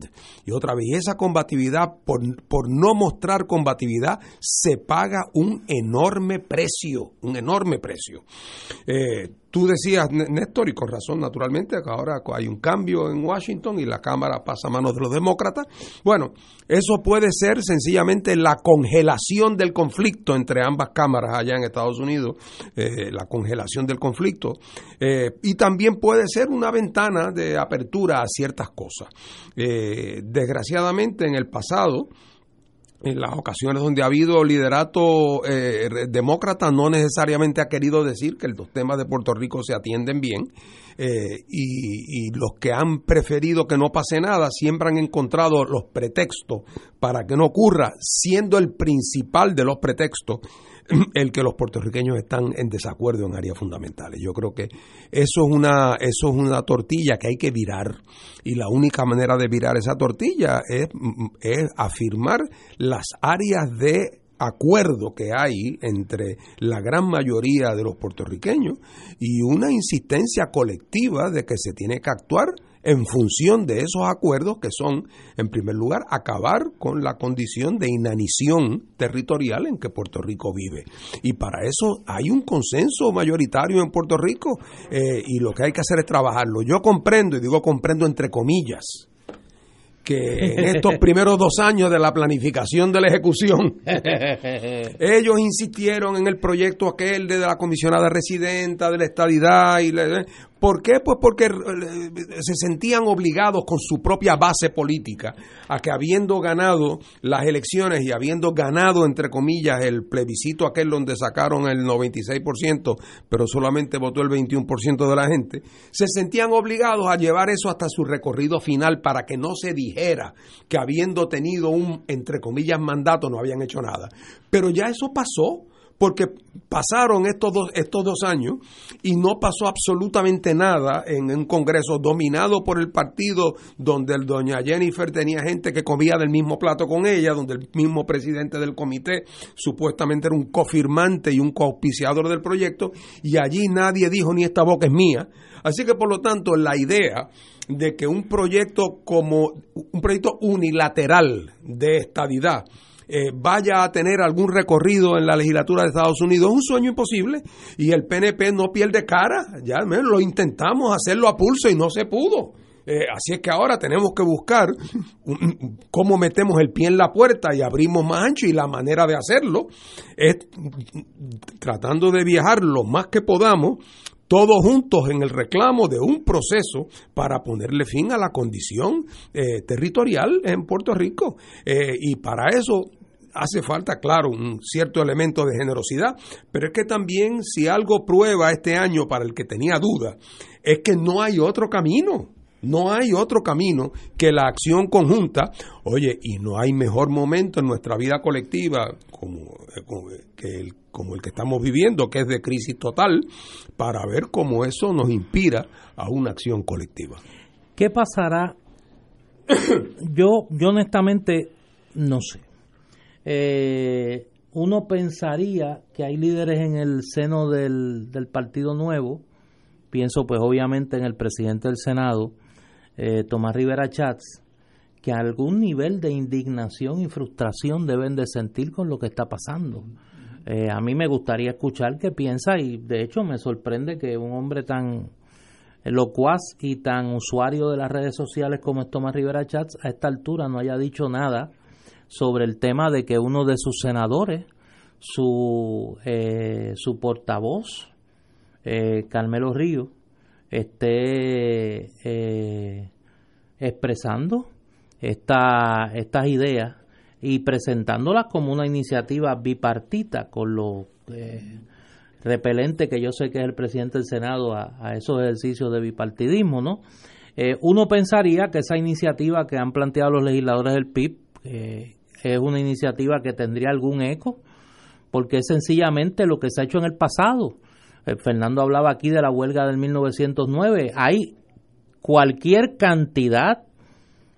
Y otra vez, esa combatividad, por, por no mostrar combatividad, se paga un enorme precio, un enorme precio. Eh, tú decías, Néstor, y con razón naturalmente, que ahora hay un cambio en Washington y la Cámara pasa a manos de los demócratas. Bueno, eso puede ser sencillamente la congelación del conflicto entre ambas cámaras allá en Estados Unidos, eh, la congelación del conflicto, eh, y también puede ser una ventana de apertura a ciertas cosas. desgraciadamente, en el pasado, en las ocasiones donde ha habido liderato eh, demócrata no necesariamente ha querido decir que los temas de Puerto Rico se atienden bien eh, y, los que han preferido que no pase nada siempre han encontrado los pretextos para que no ocurra, siendo el principal de los pretextos el que los puertorriqueños están en desacuerdo en áreas fundamentales. Yo creo que eso es una eso es una tortilla que hay que virar y la única manera de virar esa tortilla es, es afirmar las áreas de acuerdo que hay entre la gran mayoría de los puertorriqueños y una insistencia colectiva de que se tiene que actuar en función de esos acuerdos que son, en primer lugar, acabar con la condición de inanición territorial en que Puerto Rico vive. Y para eso hay un consenso mayoritario en Puerto Rico eh, y lo que hay que hacer es trabajarlo. Yo comprendo, y digo comprendo entre comillas, que en estos primeros dos años de la planificación de la ejecución, ellos insistieron en el proyecto aquel de la comisionada residenta, de la estadidad, y ¿Por qué? Pues porque eh, se sentían obligados con su propia base política a que habiendo ganado las elecciones y habiendo ganado, entre comillas, el plebiscito aquel donde sacaron el 96%, pero solamente votó el 21% de la gente, se sentían obligados a llevar eso hasta su recorrido final para que no se dijera que habiendo tenido un, entre comillas, mandato no habían hecho nada. Pero ya eso pasó porque pasaron estos dos, estos dos años y no pasó absolutamente nada en un Congreso dominado por el partido donde el doña Jennifer tenía gente que comía del mismo plato con ella, donde el mismo presidente del comité supuestamente era un cofirmante y un coauspiciador del proyecto, y allí nadie dijo ni esta boca es mía. Así que por lo tanto la idea de que un proyecto como un proyecto unilateral de estadidad eh, vaya a tener algún recorrido en la legislatura de Estados Unidos es un sueño imposible y el PNP no pierde cara, ya lo intentamos hacerlo a pulso y no se pudo. Eh, así es que ahora tenemos que buscar cómo metemos el pie en la puerta y abrimos más ancho y la manera de hacerlo es tratando de viajar lo más que podamos todos juntos en el reclamo de un proceso para ponerle fin a la condición eh, territorial en Puerto Rico. y para eso hace falta, claro, un cierto elemento de generosidad, pero es que también si algo prueba este año para el que tenía duda, es que no hay otro camino. No hay otro camino que la acción conjunta. Oye, y no hay mejor momento en nuestra vida colectiva como, eh, que el, como el que estamos viviendo, que es de crisis total, para ver cómo eso nos inspira a una acción colectiva. ¿Qué pasará? yo, yo honestamente no sé eh, uno pensaría que hay líderes en el seno del, Partido Nuevo, pienso pues obviamente en el presidente del Senado, eh, Tomás Rivera Chats, que algún nivel de indignación y frustración deben de sentir con lo que está pasando. Eh, a mí me gustaría escuchar qué piensa y de hecho me sorprende que un hombre tan locuaz y tan usuario de las redes sociales como es Tomás Rivera Chats a esta altura no haya dicho nada sobre el tema de que uno de sus senadores, su, eh, su portavoz, eh, Carmelo Río, esté eh, expresando esta, estas ideas y presentándolas como una iniciativa bipartita con lo repelente que yo sé que es el presidente del Senado a, esos ejercicios de bipartidismo, ¿no? uno pensaría que esa iniciativa que han planteado los legisladores del PIB, es una iniciativa que tendría algún eco, porque es sencillamente lo que se ha hecho en el pasado. Eh, Fernando hablaba aquí de la huelga del 1909. Hay cualquier cantidad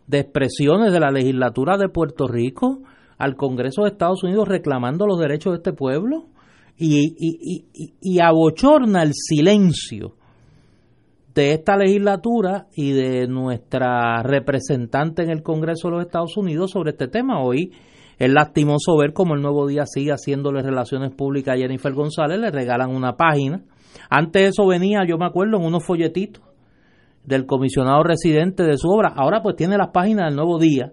de expresiones de la legislatura de Puerto Rico al Congreso de Estados Unidos reclamando los derechos de este pueblo y, y, y abochorna el silencio de esta legislatura y de nuestra representante en el Congreso de los Estados Unidos sobre este tema. Hoy es lastimoso ver cómo el Nuevo Día sigue haciéndole relaciones públicas a Jennifer González, le regalan una página. Antes eso venía, yo me acuerdo, en unos folletitos del comisionado residente de su obra. Ahora pues tiene las páginas del Nuevo Día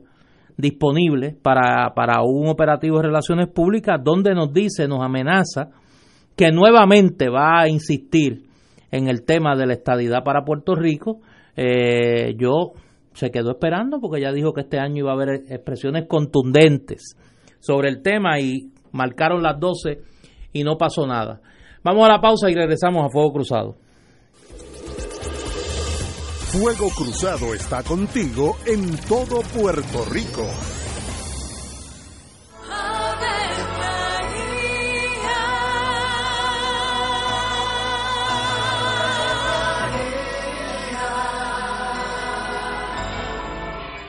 disponibles para, para un operativo de relaciones públicas donde nos dice, nos amenaza que nuevamente va a insistir en el tema de la estadidad para Puerto Rico. Eh, yo se quedó esperando porque ya dijo que este año iba a haber expresiones contundentes sobre el tema y marcaron las 12 y no pasó nada. Vamos a la pausa y regresamos a Fuego Cruzado. Fuego Cruzado está contigo en todo Puerto Rico.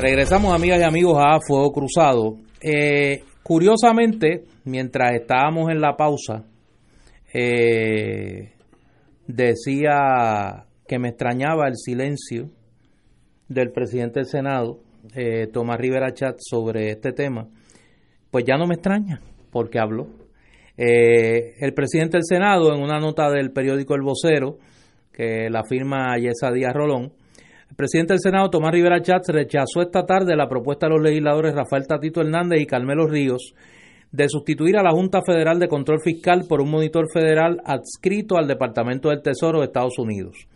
Regresamos, amigas y amigos, a Fuego Cruzado. Eh, curiosamente, mientras estábamos en la pausa, eh, decía que me extrañaba el silencio del presidente del Senado, eh, Tomás Rivera Chat, sobre este tema. Pues ya no me extraña, porque habló. el presidente del Senado, en una nota del periódico El Vocero, que la firma Yesa Díaz Rolón, el presidente del Senado, Tomás Rivera Chats, rechazó esta tarde la propuesta de los legisladores Rafael Tatito Hernández y Carmelo Ríos de sustituir a la Junta Federal de Control Fiscal por un monitor federal adscrito al Departamento del Tesoro de Estados Unidos.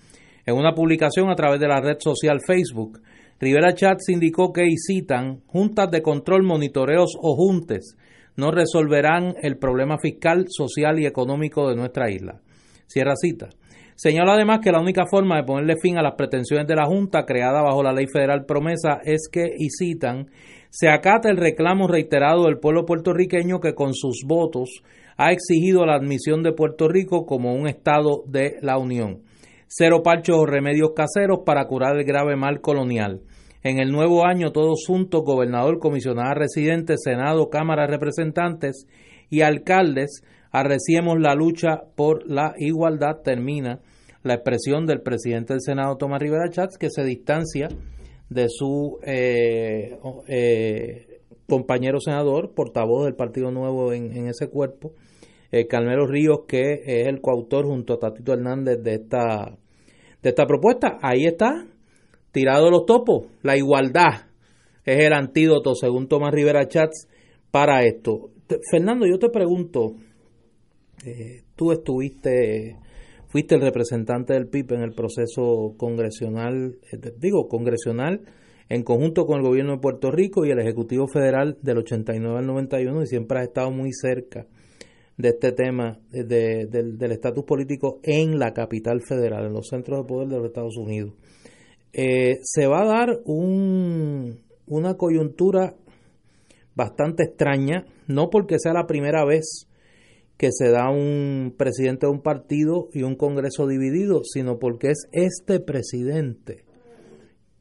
En una publicación a través de la red social Facebook, Rivera Chats indicó que, y citan, juntas de control, monitoreos o juntes no resolverán el problema fiscal, social y económico de nuestra isla. Cierra cita. Señala además que la única forma de ponerle fin a las pretensiones de la Junta creada bajo la ley federal promesa es que, y citan, se acata el reclamo reiterado del pueblo puertorriqueño que con sus votos ha exigido la admisión de Puerto Rico como un Estado de la Unión. Cero parchos o remedios caseros para curar el grave mal colonial. En el nuevo año, todos juntos, gobernador, comisionada residente, Senado, Cámara de Representantes y alcaldes, arreciemos la lucha por la igualdad, termina la expresión del presidente del Senado, Tomás Rivera Chats, que se distancia de su eh, eh, compañero senador, portavoz del Partido Nuevo en, ese cuerpo, eh, Carmelo Ríos, que es el coautor junto a Tatito Hernández de esta, de esta propuesta. Ahí está, tirado los topos, la igualdad es el antídoto, según Tomás Rivera Chats, para esto. Fernando, yo te pregunto, eh, tú estuviste fuiste el representante del PIB en el proceso congresional, eh, digo, congresional, en conjunto con el gobierno de Puerto Rico y el Ejecutivo Federal del 89 al 91 y siempre has estado muy cerca de este tema del estatus político en la capital federal, en los centros de poder de los Estados Unidos. Eh, se va a dar un, una coyuntura bastante extraña, no porque sea la primera vez que se da un presidente de un partido y un Congreso dividido, sino porque es este presidente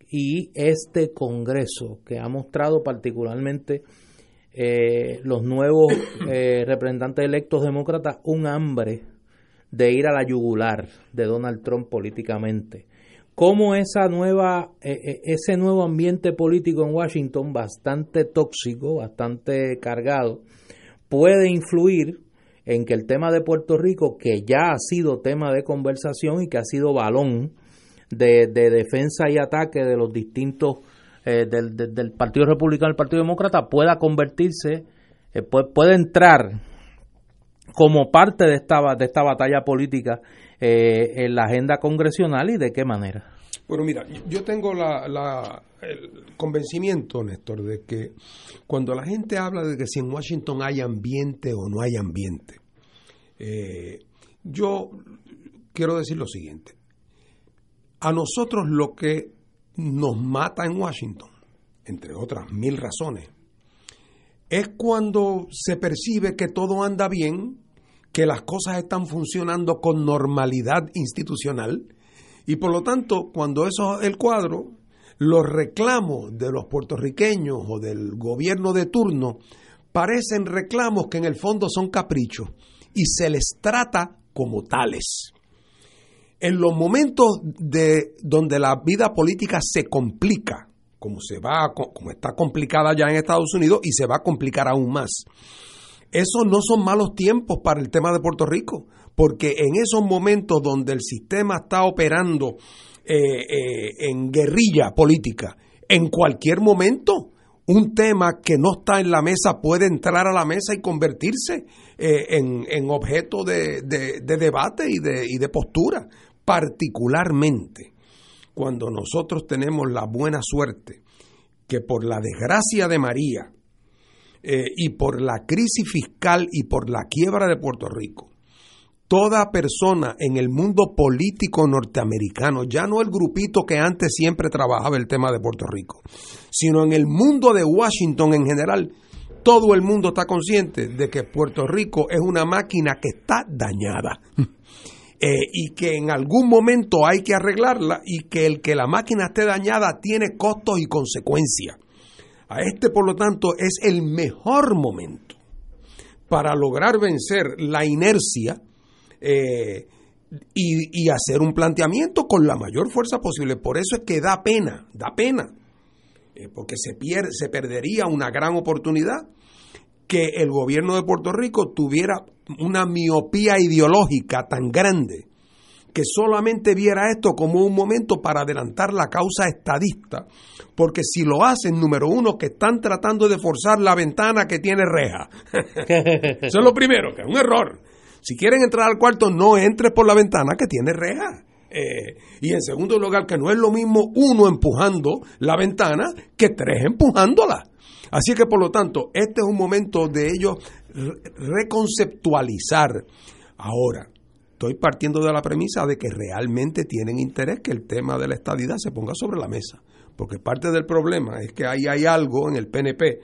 y este Congreso que ha mostrado particularmente eh, los nuevos eh, representantes electos demócratas un hambre de ir a la yugular de Donald Trump políticamente. Cómo esa nueva, eh, ese nuevo ambiente político en Washington, bastante tóxico, bastante cargado, puede influir en que el tema de Puerto Rico, que ya ha sido tema de conversación y que ha sido balón de, defensa y ataque de los distintos, eh, del, Partido Republicano y el Partido Demócrata, pueda convertirse, eh, puede, entrar como parte de esta, de esta batalla política eh, en la agenda congresional y de qué manera. Bueno, mira, yo tengo la, el convencimiento, Néstor, de que cuando la gente habla de que si en Washington hay ambiente o no hay ambiente, eh, yo quiero decir lo siguiente. A nosotros lo que nos mata en Washington, entre otras mil razones, es cuando se percibe que todo anda bien, que las cosas están funcionando con normalidad institucional y por lo tanto, cuando eso es el cuadro, los reclamos de los puertorriqueños o del gobierno de turno parecen reclamos que en el fondo son caprichos y se les trata como tales. En los momentos de donde la vida política se complica, como se va como está complicada ya en Estados Unidos y se va a complicar aún más. Esos no son malos tiempos para el tema de Puerto Rico, porque en esos momentos donde el sistema está operando eh, eh, en guerrilla política, en cualquier momento un tema que no está en la mesa puede entrar a la mesa y convertirse eh, en, objeto de, debate y de, y de postura, particularmente cuando nosotros tenemos la buena suerte que por la desgracia de María y por la crisis fiscal y por la quiebra de Puerto Rico, toda persona en el mundo político norteamericano, ya no el grupito que antes siempre trabajaba el tema de Puerto Rico, sino en el mundo de Washington en general, todo el mundo está consciente de que Puerto Rico es una máquina que está dañada. Eh, y que en algún momento hay que arreglarla y que el que la máquina esté dañada tiene costos y consecuencias. A este, por lo tanto, es el mejor momento para lograr vencer la inercia eh, y, hacer un planteamiento con la mayor fuerza posible. Por eso es que da pena, da pena, eh, porque se, pierde, se perdería una gran oportunidad que el gobierno de Puerto Rico tuviera una miopía ideológica tan grande que solamente viera esto como un momento para adelantar la causa estadista, porque si lo hacen, número uno, que están tratando de forzar la ventana que tiene reja. Eso es lo primero, que es un error. Si quieren entrar al cuarto, no entres por la ventana que tiene reja. Eh, y en segundo lugar, que no es lo mismo uno empujando la ventana que tres empujándola. Así que por lo tanto, este es un momento de ellos reconceptualizar. Ahora, estoy partiendo de la premisa de que realmente tienen interés que el tema de la estadidad se ponga sobre la mesa. Porque parte del problema es que ahí hay algo en el PNP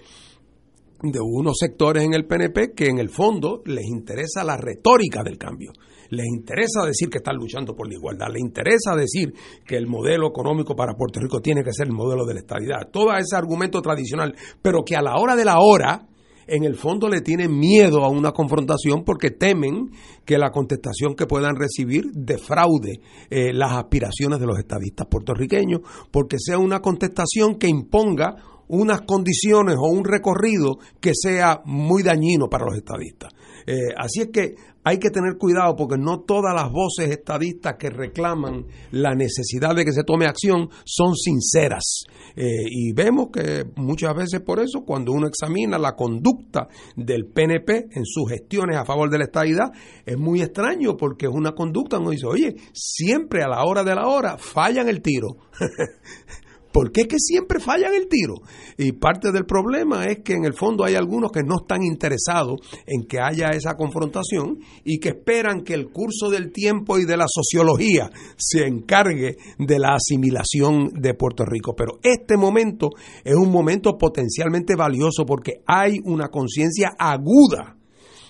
de unos sectores en el PNP que en el fondo les interesa la retórica del cambio. Les interesa decir que están luchando por la igualdad, les interesa decir que el modelo económico para Puerto Rico tiene que ser el modelo de la estabilidad. Todo ese argumento tradicional, pero que a la hora de la hora, en el fondo le tienen miedo a una confrontación porque temen que la contestación que puedan recibir defraude eh, las aspiraciones de los estadistas puertorriqueños, porque sea una contestación que imponga unas condiciones o un recorrido que sea muy dañino para los estadistas. Eh, así es que hay que tener cuidado porque no todas las voces estadistas que reclaman la necesidad de que se tome acción son sinceras. Eh, y vemos que muchas veces por eso, cuando uno examina la conducta del PNP en sus gestiones a favor de la estadidad, es muy extraño porque es una conducta, uno dice, oye, siempre a la hora de la hora fallan el tiro. ¿Por qué es que siempre fallan el tiro? Y parte del problema es que en el fondo hay algunos que no están interesados en que haya esa confrontación y que esperan que el curso del tiempo y de la sociología se encargue de la asimilación de Puerto Rico. Pero este momento es un momento potencialmente valioso porque hay una conciencia aguda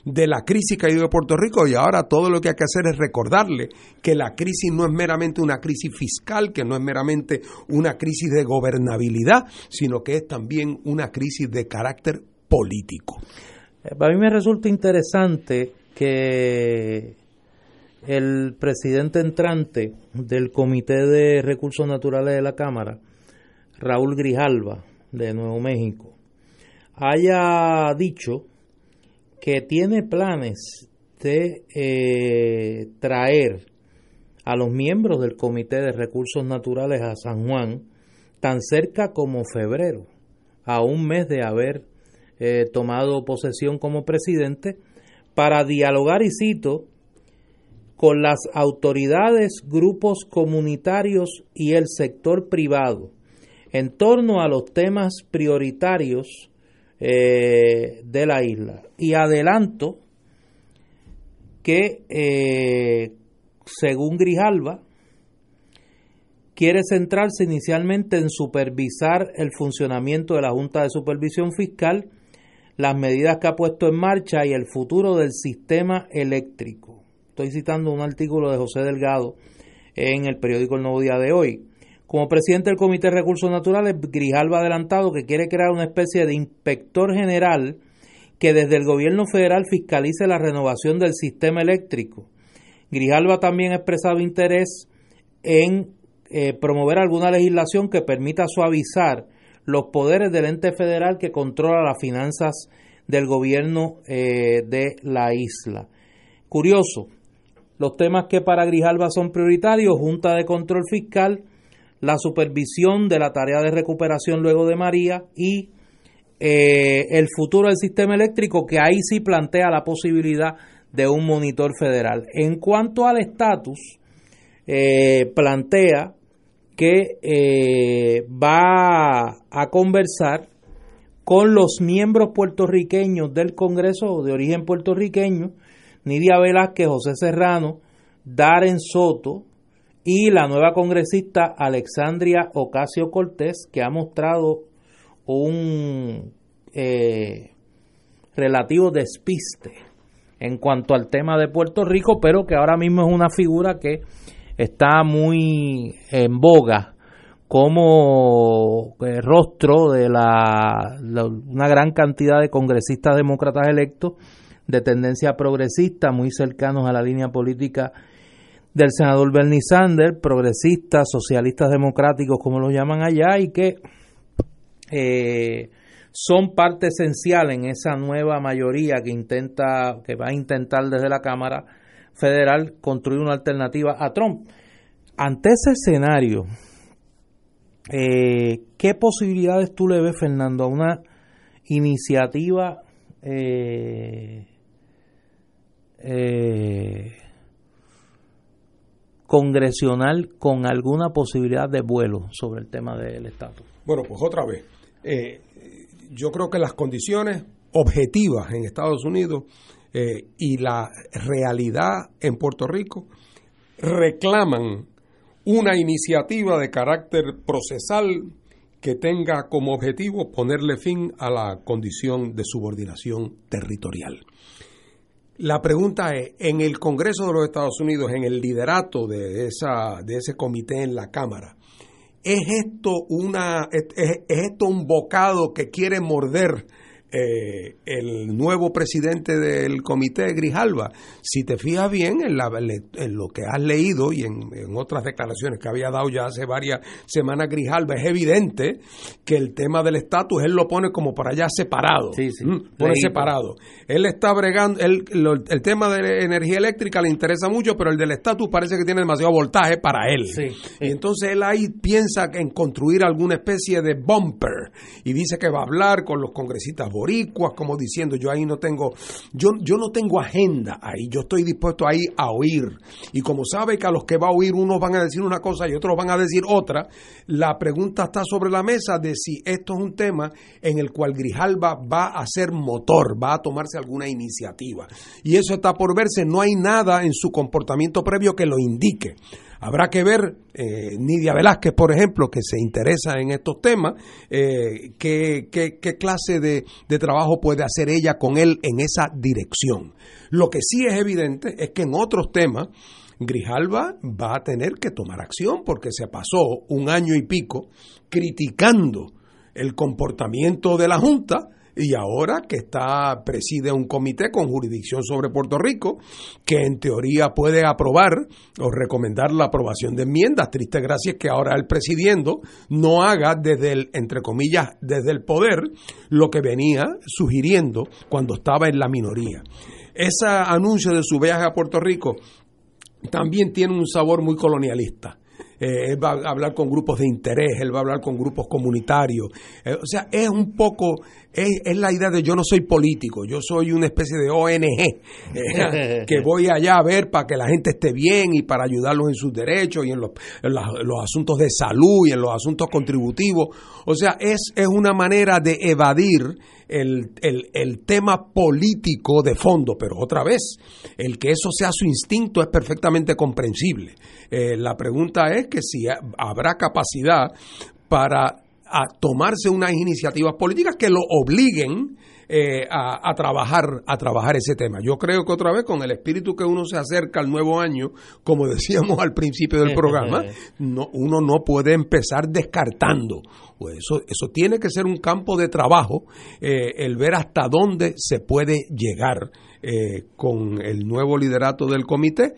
de la crisis que ha ido de Puerto Rico y ahora todo lo que hay que hacer es recordarle que la crisis no es meramente una crisis fiscal, que no es meramente una crisis de gobernabilidad, sino que es también una crisis de carácter político. Eh, a mí me resulta interesante que el presidente entrante del Comité de Recursos Naturales de la Cámara, Raúl Grijalva, de Nuevo México, haya dicho que tiene planes de eh, traer a los miembros del Comité de Recursos Naturales a San Juan tan cerca como febrero, a un mes de haber eh, tomado posesión como presidente, para dialogar, y cito, con las autoridades, grupos comunitarios y el sector privado en torno a los temas prioritarios eh, de la isla. Y adelanto que, eh, según Grijalva, quiere centrarse inicialmente en supervisar el funcionamiento de la Junta de Supervisión Fiscal, las medidas que ha puesto en marcha y el futuro del sistema eléctrico. Estoy citando un artículo de José Delgado en el periódico El Nuevo Día de hoy. Como presidente del Comité de Recursos Naturales, Grijalva ha adelantado que quiere crear una especie de inspector general que desde el gobierno federal fiscalice la renovación del sistema eléctrico. Grijalva también ha expresado interés en eh, promover alguna legislación que permita suavizar los poderes del ente federal que controla las finanzas del gobierno eh, de la isla. Curioso, los temas que para Grijalva son prioritarios, Junta de Control Fiscal, la supervisión de la tarea de recuperación luego de María y eh, el futuro del sistema eléctrico, que ahí sí plantea la posibilidad de un monitor federal. En cuanto al estatus, eh, plantea que eh, va a conversar con los miembros puertorriqueños del Congreso de origen puertorriqueño, Nidia Velázquez, José Serrano, Darren Soto y la nueva congresista Alexandria Ocasio Cortés, que ha mostrado un eh, relativo despiste en cuanto al tema de Puerto Rico, pero que ahora mismo es una figura que está muy en boga como eh, rostro de la, una gran cantidad de congresistas demócratas electos de tendencia progresista, muy cercanos a la línea política del senador Bernie Sanders, progresistas, socialistas democráticos, como los llaman allá, y que eh, son parte esencial en esa nueva mayoría que intenta, que va a intentar desde la Cámara Federal construir una alternativa a Trump. Ante ese escenario, eh, ¿qué posibilidades tú le ves, Fernando, a una iniciativa eh, eh, congresional con alguna posibilidad de vuelo sobre el tema del estatus? Bueno, pues otra vez, eh, yo creo que las condiciones objetivas en Estados Unidos eh, y la realidad en Puerto Rico reclaman una iniciativa de carácter procesal que tenga como objetivo ponerle fin a la condición de subordinación territorial. La pregunta es, en el Congreso de los Estados Unidos, en el liderato de, esa, de ese comité en la Cámara, ¿es esto, una, es, esto un bocado que quiere morder eh, el nuevo presidente del comité, Grijalva, si te fijas bien en, la, en lo que has leído y en, otras declaraciones que había dado ya hace varias semanas Grijalva, es evidente que el tema del estatus él lo pone como para allá separado. Sí, sí. Mm, pone separado. Él está bregando, el tema de energía eléctrica le interesa mucho, pero el del estatus parece que tiene demasiado voltaje para él. Y entonces él ahí piensa en construir alguna especie de bumper y dice que va a hablar con los congresistas boricuas, como diciendo, yo ahí no tengo, yo, yo no tengo agenda ahí, yo estoy dispuesto ahí a oír. Y como sabe que a los que va a oír unos van a decir una cosa y otros van a decir otra, la pregunta está sobre la mesa de si esto es un tema en el cual Grijalba va a ser motor, va a tomarse alguna iniciativa. Y eso está por verse, no hay nada en su comportamiento previo que lo indique. Habrá que ver, eh, Nidia Velázquez, por ejemplo, que se interesa en estos temas, eh, qué, clase de, de trabajo puede hacer ella con él en esa dirección. Lo que sí es evidente es que en otros temas, Grijalva va a tener que tomar acción porque se pasó un año y pico criticando el comportamiento de la Junta y ahora que está preside un comité con jurisdicción sobre Puerto Rico que en teoría puede aprobar o recomendar la aprobación de enmiendas. Triste gracia es que ahora el presidiendo no haga desde el entre comillas desde el poder lo que venía sugiriendo cuando estaba en la minoría. Ese anuncio de su viaje a Puerto Rico también tiene un sabor muy colonialista. Eh, él va a hablar con grupos de interés, él va a hablar con grupos comunitarios. Eh, o sea, es un poco, es, la idea de yo no soy político, yo soy una especie de ONG, eh, que voy allá a ver para que la gente esté bien y para ayudarlos en sus derechos y en los, los asuntos de salud y en los asuntos contributivos. O sea, es, es una manera de evadir el, el, el, tema político de fondo, pero otra vez, el que eso sea su instinto es perfectamente comprensible. Eh, la pregunta es que si habrá capacidad para a tomarse unas iniciativas políticas que lo obliguen eh, a, trabajar a trabajar ese tema. Yo creo que otra vez con el espíritu que uno se acerca al nuevo año, como decíamos al principio del programa, no, uno no puede empezar descartando. Pues eso, eso tiene que ser un campo de trabajo, eh, el ver hasta dónde se puede llegar. Eh, con el nuevo liderato del comité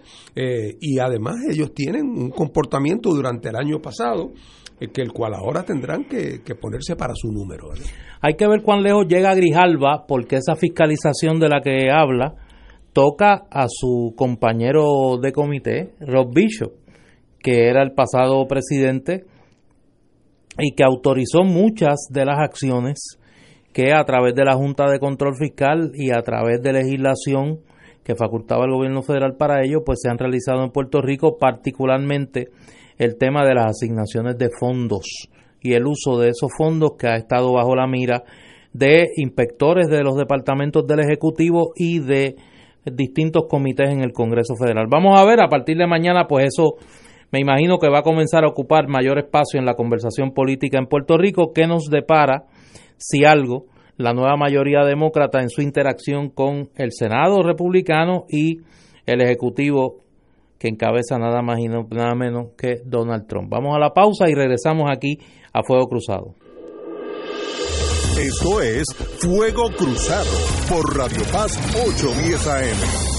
y además ellos tienen un comportamiento durante el año pasado que el cual ahora tendrán que, ponerse para su número. Hay que ver cuán lejos llega Grijalva, porque esa fiscalización de la que habla toca a su compañero de comité, Rob Bishop, que era el pasado presidente y que autorizó muchas de las acciones que a través de la Junta de Control Fiscal y a través de legislación que facultaba el gobierno federal para ello, pues se han realizado en Puerto Rico, particularmente el tema de las asignaciones de fondos y el uso de esos fondos que ha estado bajo la mira de inspectores de los departamentos del Ejecutivo y de distintos comités en el Congreso Federal. Vamos a ver, a partir de mañana, pues eso me imagino que va a comenzar a ocupar mayor espacio en la conversación política en Puerto Rico, que nos depara, si algo, la nueva mayoría demócrata en su interacción con el Senado republicano y el Ejecutivo que encabeza nada más y nada menos que Donald Trump. Vamos a la pausa y regresamos aquí a Fuego Cruzado. Esto es Fuego Cruzado por Radio Paz 810 AM.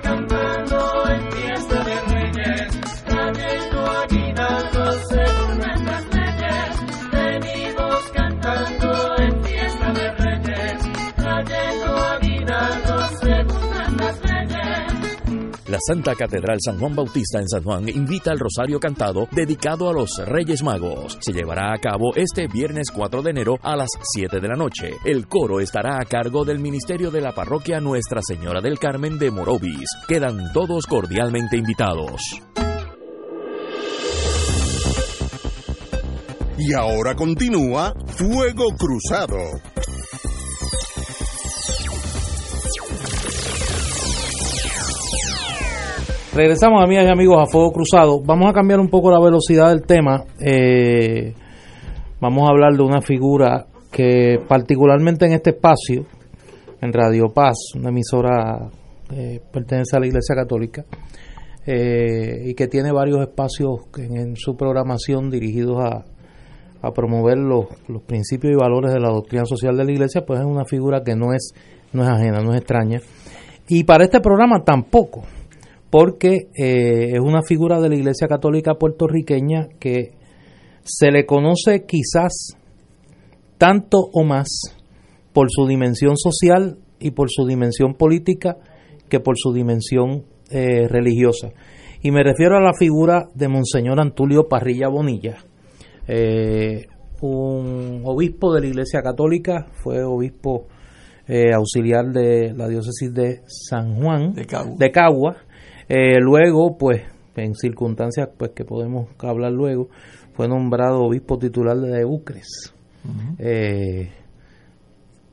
cantando en fiesta de reyes, trayendo aguinaldos La Santa Catedral San Juan Bautista en San Juan invita al Rosario Cantado dedicado a los Reyes Magos. Se llevará a cabo este viernes 4 de enero a las 7 de la noche. El coro estará a cargo del Ministerio de la Parroquia Nuestra Señora del Carmen de Morovis. Quedan todos cordialmente invitados. Y ahora continúa Fuego Cruzado. Regresamos, amigas y amigos, a Fuego Cruzado. Vamos a cambiar un poco la velocidad del tema. Eh, vamos a hablar de una figura que particularmente en este espacio, en Radio Paz, una emisora eh, pertenece a la Iglesia Católica, eh, y que tiene varios espacios en, su programación dirigidos a, a promover los, los, principios y valores de la doctrina social de la Iglesia, pues es una figura que no es, no es ajena, no es extraña. Y para este programa tampoco porque eh, es una figura de la Iglesia Católica puertorriqueña que se le conoce quizás tanto o más por su dimensión social y por su dimensión política que por su dimensión eh, religiosa. Y me refiero a la figura de Monseñor Antulio Parrilla Bonilla, eh, un obispo de la Iglesia Católica, fue obispo eh, auxiliar de la diócesis de San Juan, de Cagua. Eh, luego, pues, en circunstancias pues que podemos hablar luego, fue nombrado obispo titular de Ucres. Eh,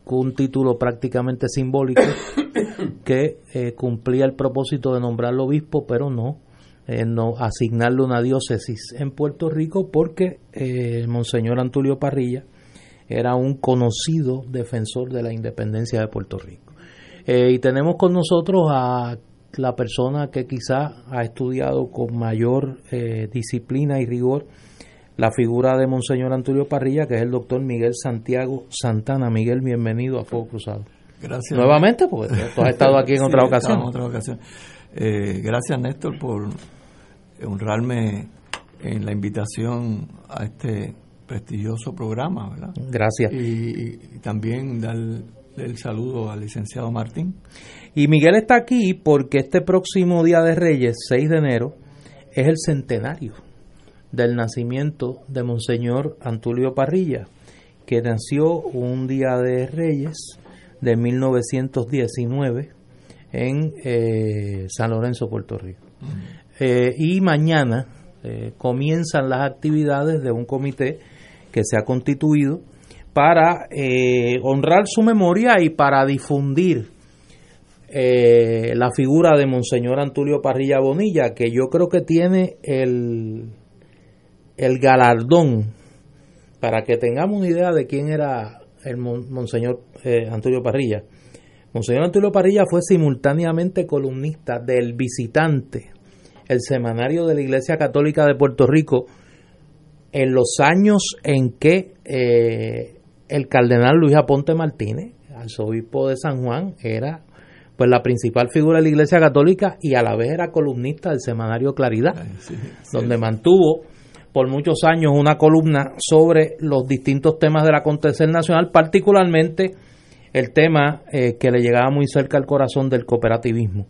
un título prácticamente simbólico que cumplía el propósito de nombrarlo obispo, pero no eh, no asignarle una diócesis en Puerto Rico porque eh, el monseñor Antulio Parrilla era un conocido defensor de la independencia de Puerto Rico. Eh, y tenemos con nosotros a la persona que quizá ha estudiado con mayor disciplina y rigor la figura de Monseñor Antulio Parrilla, que es el doctor Miguel Santiago Santana. Miguel, bienvenido a Fuego Cruzado. Gracias. Nuevamente, porque tú has estado aquí en otra ocasión. En otra ocasión. gracias, Néstor, por honrarme en la invitación a este prestigioso programa, ¿verdad? Gracias. Y, también dar el saludo al licenciado Martín. Y Miguel está aquí porque este próximo Día de Reyes, 6 de enero, es el centenario del nacimiento de Monseñor Antulio Parrilla, que nació un Día de Reyes de 1919 en eh, San Lorenzo, Puerto Rico. Eh, y mañana eh, comienzan las actividades de un comité que se ha constituido para eh, honrar su memoria y para difundir la figura de Monseñor Antulio Parrilla Bonilla, que yo creo que tiene el, el galardón, para que tengamos una idea de quién era el Monseñor Antulio Parrilla. Monseñor Antulio Parrilla fue simultáneamente columnista del visitante el semanario de la Iglesia Católica de Puerto Rico en los años en que eh, el cardenal Luis Aponte Martínez, arzobispo de San Juan, era pues la principal figura de la Iglesia Católica y a la vez era columnista del semanario Claridad, donde mantuvo por muchos años una columna sobre los distintos temas del acontecer nacional, particularmente el tema eh, que le llegaba muy cerca al corazón del cooperativismo.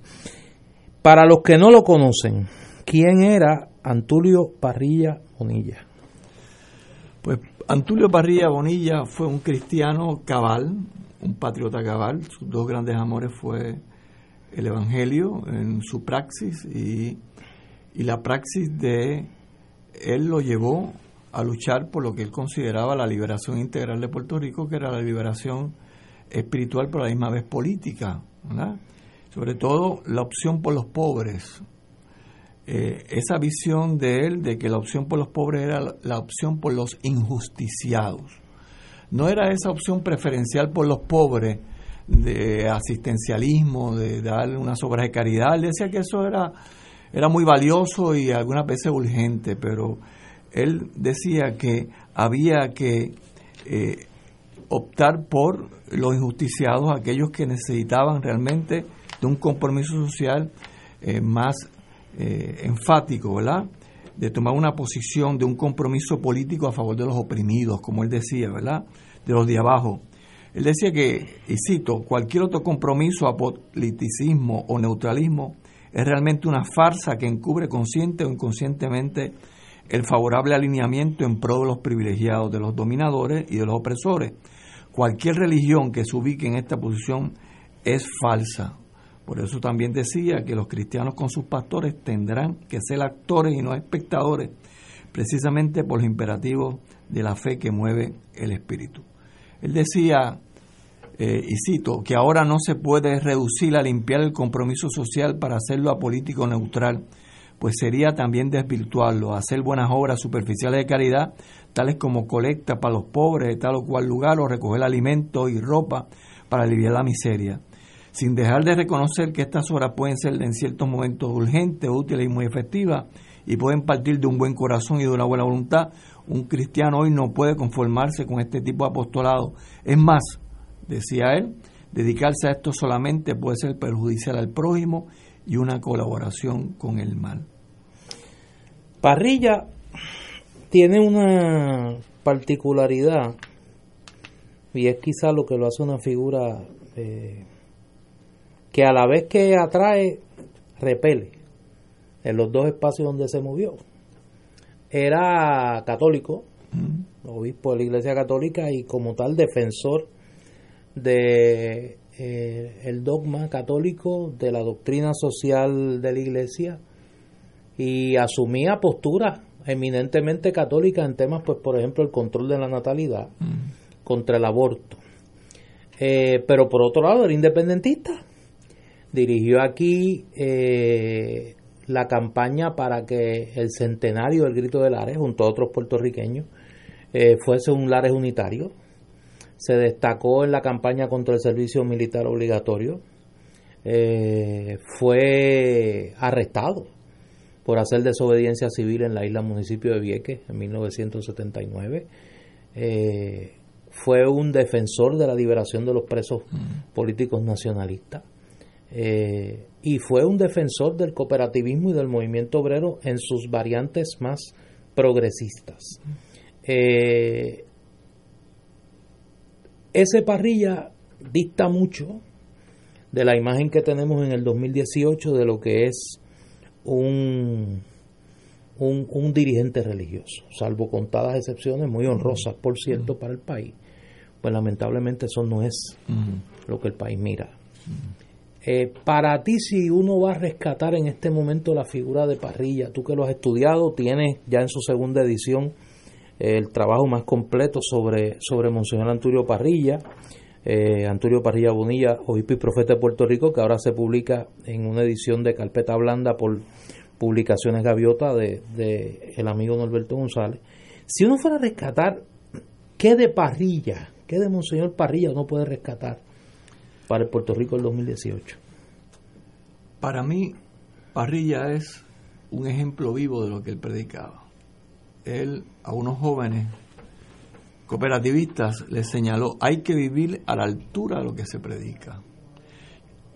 Para los que no lo conocen, ¿quién era Antulio Parrilla Bonilla? Pues Antulio Parrilla Bonilla fue un cristiano cabal, un patriota cabal. Sus dos grandes amores fue el Evangelio en su praxis y, y la praxis de él lo llevó a luchar por lo que él consideraba la liberación integral de Puerto Rico, que era la liberación espiritual, pero la misma vez política. sobre todo la opción por los pobres. Eh, esa visión de él de que la opción por los pobres era la, opción por los injusticiados. No era esa opción preferencial por los pobres de asistencialismo, de darle unas obras de caridad. Él decía que eso era, era muy valioso y algunas veces urgente, pero él decía que había que eh, optar por los injusticiados, aquellos que necesitaban realmente de un compromiso social eh, más eh, enfático, ¿verdad? De tomar una posición de un compromiso político a favor de los oprimidos, como él decía, ¿verdad? De los de abajo. Él decía que, y cito, cualquier otro compromiso a politicismo o neutralismo es realmente una farsa que encubre consciente o inconscientemente el favorable alineamiento en pro de los privilegiados, de los dominadores y de los opresores. Cualquier religión que se ubique en esta posición es falsa. Por eso también decía que los cristianos con sus pastores tendrán que ser actores y no espectadores, precisamente por los imperativos de la fe que mueve el espíritu. Él decía, eh, y cito, que ahora no se puede reducir a limpiar el compromiso social para hacerlo a político neutral, pues sería también desvirtuarlo, hacer buenas obras superficiales de caridad, tales como colecta para los pobres de tal o cual lugar o recoger alimentos y ropa para aliviar la miseria sin dejar de reconocer que estas obras pueden ser en ciertos momentos urgentes, útiles y muy efectivas y pueden partir de un buen corazón y de una buena voluntad, un cristiano hoy no puede conformarse con este tipo de apostolado. Es más, decía él, dedicarse a esto solamente puede ser perjudicial al prójimo y una colaboración con el mal. Parrilla tiene una particularidad y es quizá lo que lo hace una figura eh, que a la vez que atrae, repele. en los dos espacios donde se movió. Era católico, obispo de la Iglesia Católica y como tal defensor de eh, el dogma católico, de la doctrina social de la Iglesia y asumía posturas eminentemente católicas en temas, pues por ejemplo, el control de la natalidad, contra el aborto. Eh, pero por otro lado era independentista. Dirigió aquí eh, la campaña para que el centenario del Grito de Lares, junto a otros puertorriqueños, eh, fuese un Lares unitario. Se destacó en la campaña contra el servicio militar obligatorio. Eh, fue arrestado por hacer desobediencia civil en la isla municipio de Vieques en 1979. Eh, fue un defensor de la liberación de los presos mm. políticos nacionalistas. Y fue un defensor del cooperativismo y del movimiento obrero en sus variantes más progresistas. Eh, ese parrilla dista mucho de la imagen que tenemos en el 2018 de lo que es un, un, dirigente religioso, salvo contadas excepciones muy honrosas, por cierto, para el país. Pues lamentablemente eso no es lo que el país mira. Eh, para ti, si uno va a rescatar en este momento la figura de Parrilla, tú que lo has estudiado, tienes ya en su segunda edición el trabajo más completo sobre, sobre Monseñor Antonio Parrilla, eh, Antonio Parrilla Bonilla, obispo y profeta de Puerto Rico, que ahora se publica en una edición de carpeta blanda por publicaciones Gaviota de, de el amigo Norberto González. Si uno fuera a rescatar, ¿qué de Parrilla, qué de Monseñor Parrilla uno puede rescatar para Puerto Rico del 2018? Para mí, Parrilla es un ejemplo vivo de lo que él predicaba él a unos jóvenes cooperativistas les señaló, hay que vivir a la altura de lo que se predica.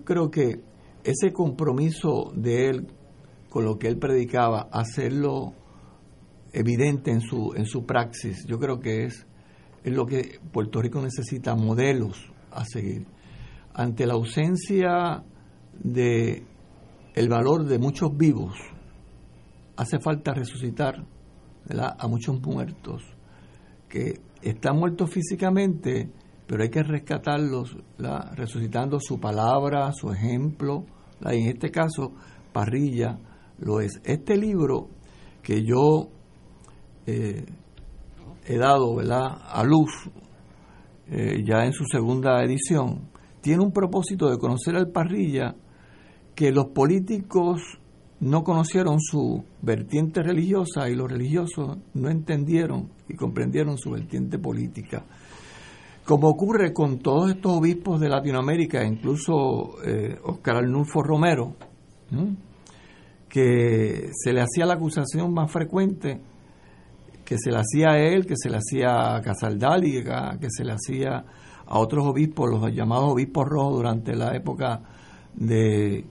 Creo que ese compromiso de él con lo que él predicaba, hacerlo evidente en su, en su praxis, yo creo que es, es lo que Puerto Rico necesita, modelos a seguir. Ante la ausencia de el valor de muchos vivos, hace falta resucitar a muchos muertos que están muertos físicamente, pero hay que rescatarlos resucitando su palabra, su ejemplo. En este caso, Parrilla lo es. Este libro que yo eh, he dado a luz eh, ya en su segunda edición, tiene un propósito de conocer al Parrilla que los políticos no conocieron su vertiente religiosa y los religiosos no entendieron y comprendieron su vertiente política. Como ocurre con todos estos obispos de Latinoamérica, incluso eh, Oscar Arnulfo Romero, que se le hacía la acusación más frecuente, que se le hacía a él, que se le hacía a Casaldáliga, que se le hacía a otros obispos, los llamados obispos rojos durante la época de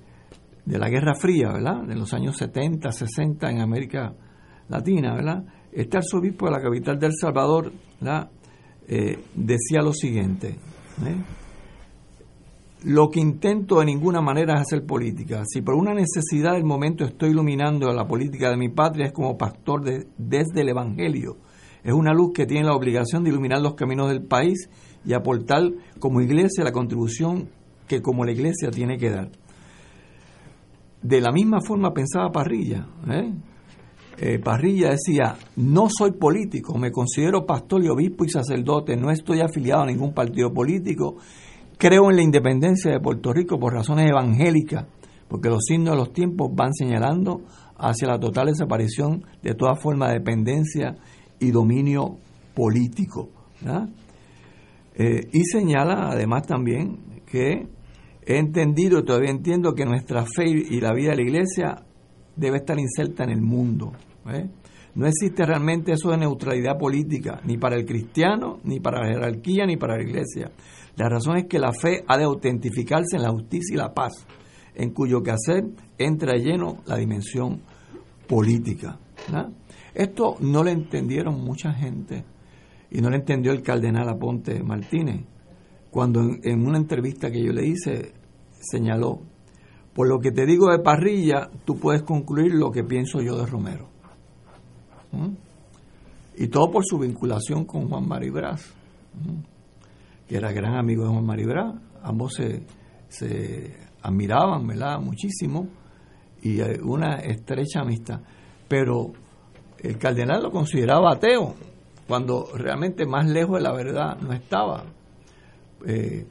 de la Guerra Fría, ¿verdad? De los años 70, 60 en América Latina, ¿verdad? Este arzobispo de la capital de El Salvador. Eh, decía lo siguiente, ¿eh? lo que intento de ninguna manera es hacer política. Si por una necesidad del momento estoy iluminando la política de mi patria es como pastor desde el Evangelio. Es una luz que tiene la obligación de iluminar los caminos del país y aportar como iglesia la contribución que como la iglesia tiene que dar. De la misma forma pensaba Parrilla. ¿eh? Eh, Parrilla decía, no soy político, me considero pastor y obispo y sacerdote, no estoy afiliado a ningún partido político, creo en la independencia de Puerto Rico por razones evangélicas, porque los signos de los tiempos van señalando hacia la total desaparición de toda forma de dependencia y dominio político. Eh, y señala además también que He entendido todavía entiendo que nuestra fe y la vida de la iglesia debe estar inserta en el mundo. ¿eh? No existe realmente eso de neutralidad política, ni para el cristiano, ni para la jerarquía, ni para la iglesia. La razón es que la fe ha de autentificarse en la justicia y la paz, en cuyo quehacer entra lleno la dimensión política. Esto no lo entendieron mucha gente y no lo entendió el cardenal Aponte Martínez cuando en, una entrevista que yo le hice señaló, Por lo que te digo de Parrilla, tú puedes concluir lo que pienso yo de Romero. ¿Mm? Y todo por su vinculación con Juan Maribraz, ¿Mm? que era gran amigo de Juan Maribraz. Ambos se, se admiraban, ¿verdad? Muchísimo. Y una estrecha amistad. Pero el cardenal lo consideraba ateo, cuando realmente más lejos de la verdad no estaba. Eh,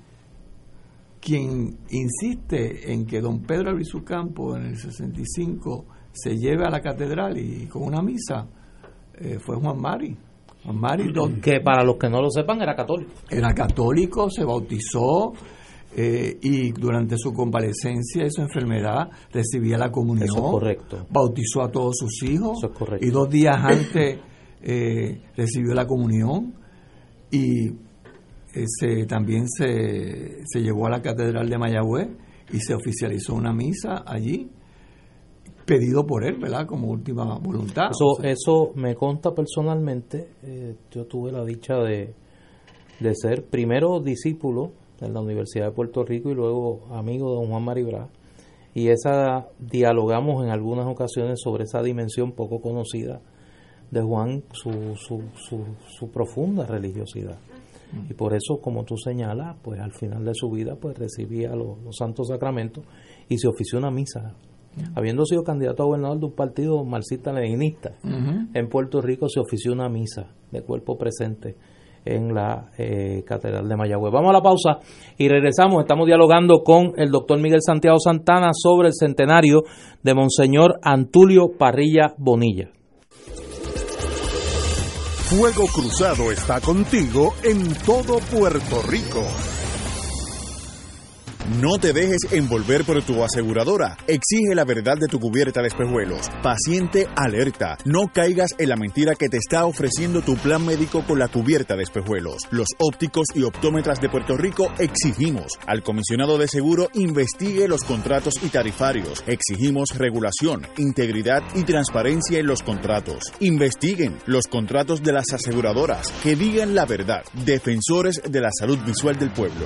quien insiste en que don Pedro Albizu Campo en el 65 se lleve a la catedral y con una misa eh, fue Juan Mari. Juan Mari que para los que no lo sepan era católico. Era católico, se bautizó eh, y durante su convalecencia y su enfermedad recibía la comunión. Eso es correcto. Bautizó a todos sus hijos. Eso es correcto. Y dos días antes eh, recibió la comunión y se, también se, se llevó a la Catedral de Mayagüez y se oficializó una misa allí, pedido por él, ¿verdad? Como última voluntad. Eso, eso me consta personalmente. Eh, yo tuve la dicha de, de ser primero discípulo en la Universidad de Puerto Rico y luego amigo de don Juan Maribra. Y esa dialogamos en algunas ocasiones sobre esa dimensión poco conocida de Juan, su, su, su, su profunda religiosidad. Y por eso, como tú señalas, pues al final de su vida, pues recibía los, santos sacramentos y se ofició una misa. Habiendo sido candidato a gobernador de un partido marxista-leninista en Puerto Rico, se ofició una misa de cuerpo presente en la eh, Catedral de Mayagüez. Vamos a la pausa y regresamos. Estamos dialogando con el doctor Miguel Santiago Santana sobre el centenario de Monseñor Antulio Parrilla Bonilla. Fuego Cruzado está contigo en todo Puerto Rico. No te dejes envolver por tu aseguradora. Exige la verdad de tu cubierta de espejuelos. Paciente alerta. No caigas en la mentira que te está ofreciendo tu plan médico con la cubierta de espejuelos. Los ópticos y optómetras de Puerto Rico exigimos al comisionado de seguro investigue los contratos y tarifarios. Exigimos regulación, integridad y transparencia en los contratos. Investiguen los contratos de las aseguradoras. Que digan la verdad. Defensores de la salud visual del pueblo.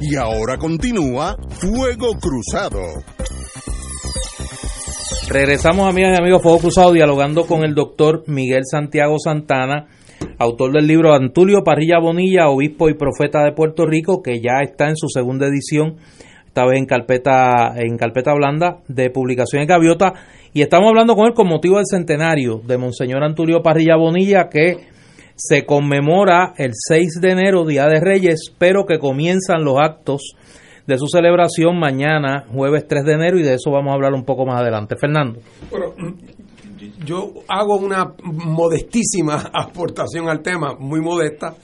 Y ahora continúa Fuego Cruzado. Regresamos, amigas y amigos, Fuego Cruzado, dialogando con el doctor Miguel Santiago Santana, autor del libro Antulio Parrilla Bonilla, obispo y profeta de Puerto Rico, que ya está en su segunda edición, esta vez en carpeta, en carpeta blanda de publicaciones Gaviota. Y estamos hablando con él con motivo del centenario de Monseñor Antulio Parrilla Bonilla, que se conmemora el 6 de enero, Día de Reyes, pero que comienzan los actos de su celebración mañana, jueves 3 de enero, y de eso vamos a hablar un poco más adelante. Fernando. Bueno, yo hago una modestísima aportación al tema, muy modesta.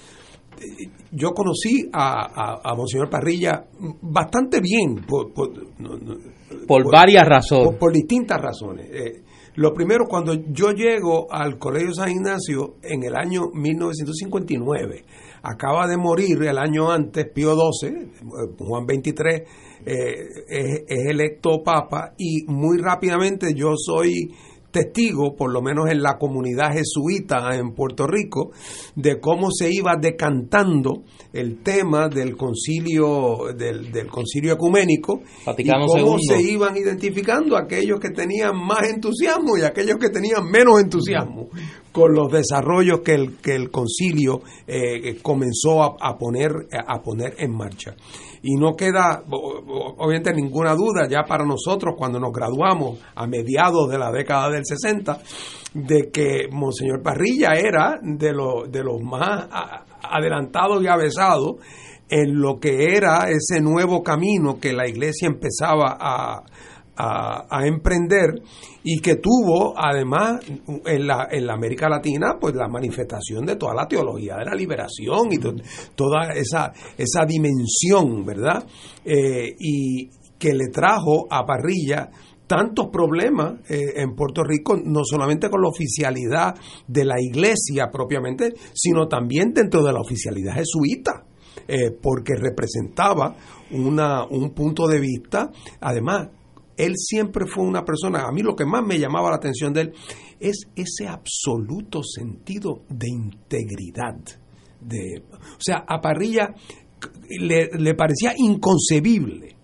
Yo conocí a, a, Monseñor Parrilla bastante bien, por, por, varias razones. Por, distintas razones. Eh, Lo primero, cuando yo llego al Colegio San Ignacio en el año 1959, acaba de morir el año antes Pío XII, Juan XXIII eh, es, es electo papa y muy rápidamente yo soy testigo, por lo menos en la comunidad jesuita en Puerto Rico, de cómo se iba decantando el tema del concilio del, del concilio ecuménico Vaticano y cómo se iban identificando aquellos que tenían más entusiasmo y aquellos que tenían menos entusiasmo con los desarrollos que el, que el concilio eh, comenzó a, a poner a poner en marcha. Y no queda obviamente ninguna duda ya para nosotros cuando nos graduamos a mediados de la década del 60 de que Monseñor Parrilla era de los de los más adelantados y avesados en lo que era ese nuevo camino que la iglesia empezaba a, a, emprender y que tuvo además en la, en la América Latina pues la manifestación de toda la teología de la liberación y to- toda esa, esa dimensión, ¿verdad? Eh, y que le trajo a Parrilla tantos problemas eh, en Puerto Rico, no solamente con la oficialidad de la iglesia propiamente, sino también dentro de la oficialidad jesuita eh, porque representaba una, un punto de vista, además, él siempre fue una persona, a mí lo que más me llamaba la atención de él es ese absoluto sentido de integridad. De, o sea, a Parrilla le, le parecía inconcebible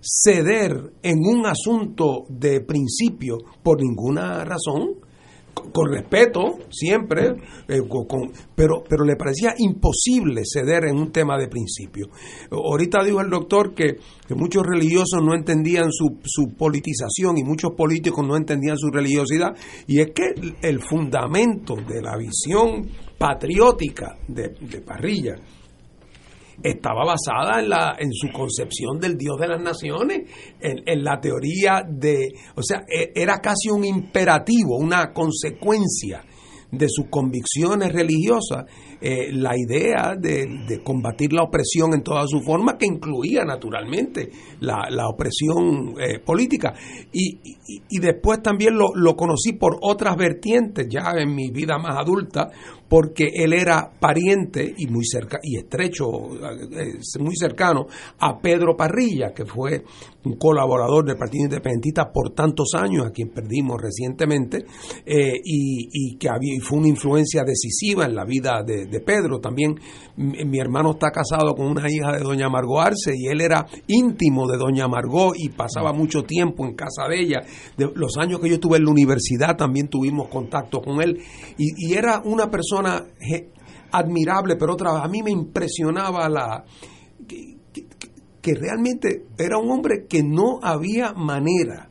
ceder en un asunto de principio por ninguna razón, con, respeto siempre, eh, pero, pero le parecía imposible ceder en un tema de principio. Ahorita dijo el doctor que, que muchos religiosos no entendían su, su politización y muchos políticos no entendían su religiosidad, y es que el fundamento de la visión patriótica de, de Parrilla estaba basada en, la, en su concepción del Dios de las naciones, en, en la teoría de, o sea, e- era casi un imperativo, una consecuencia de sus convicciones religiosas, eh, la idea de, de combatir la opresión en toda su forma, que incluía naturalmente la, la opresión eh, política. Y, y- después también lo, lo conocí por otras vertientes, ya en mi vida más adulta, porque él era pariente y muy cerca y estrecho, eh, muy cercano a Pedro Parrilla, que fue un colaborador del Partido Independentista por tantos años, a quien perdimos recientemente, y, y que había, y fue una influencia decisiva en la vida de, de Pedro. También mi, hermano está casado con una hija de doña Margot Arce y él era íntimo de doña Margot y pasaba mucho tiempo en casa de ella. De los años que yo estuve en la universidad también tuvimos contacto con él y, era una persona admirable, pero otra a mí me impresionaba la que realmente era un hombre que no había manera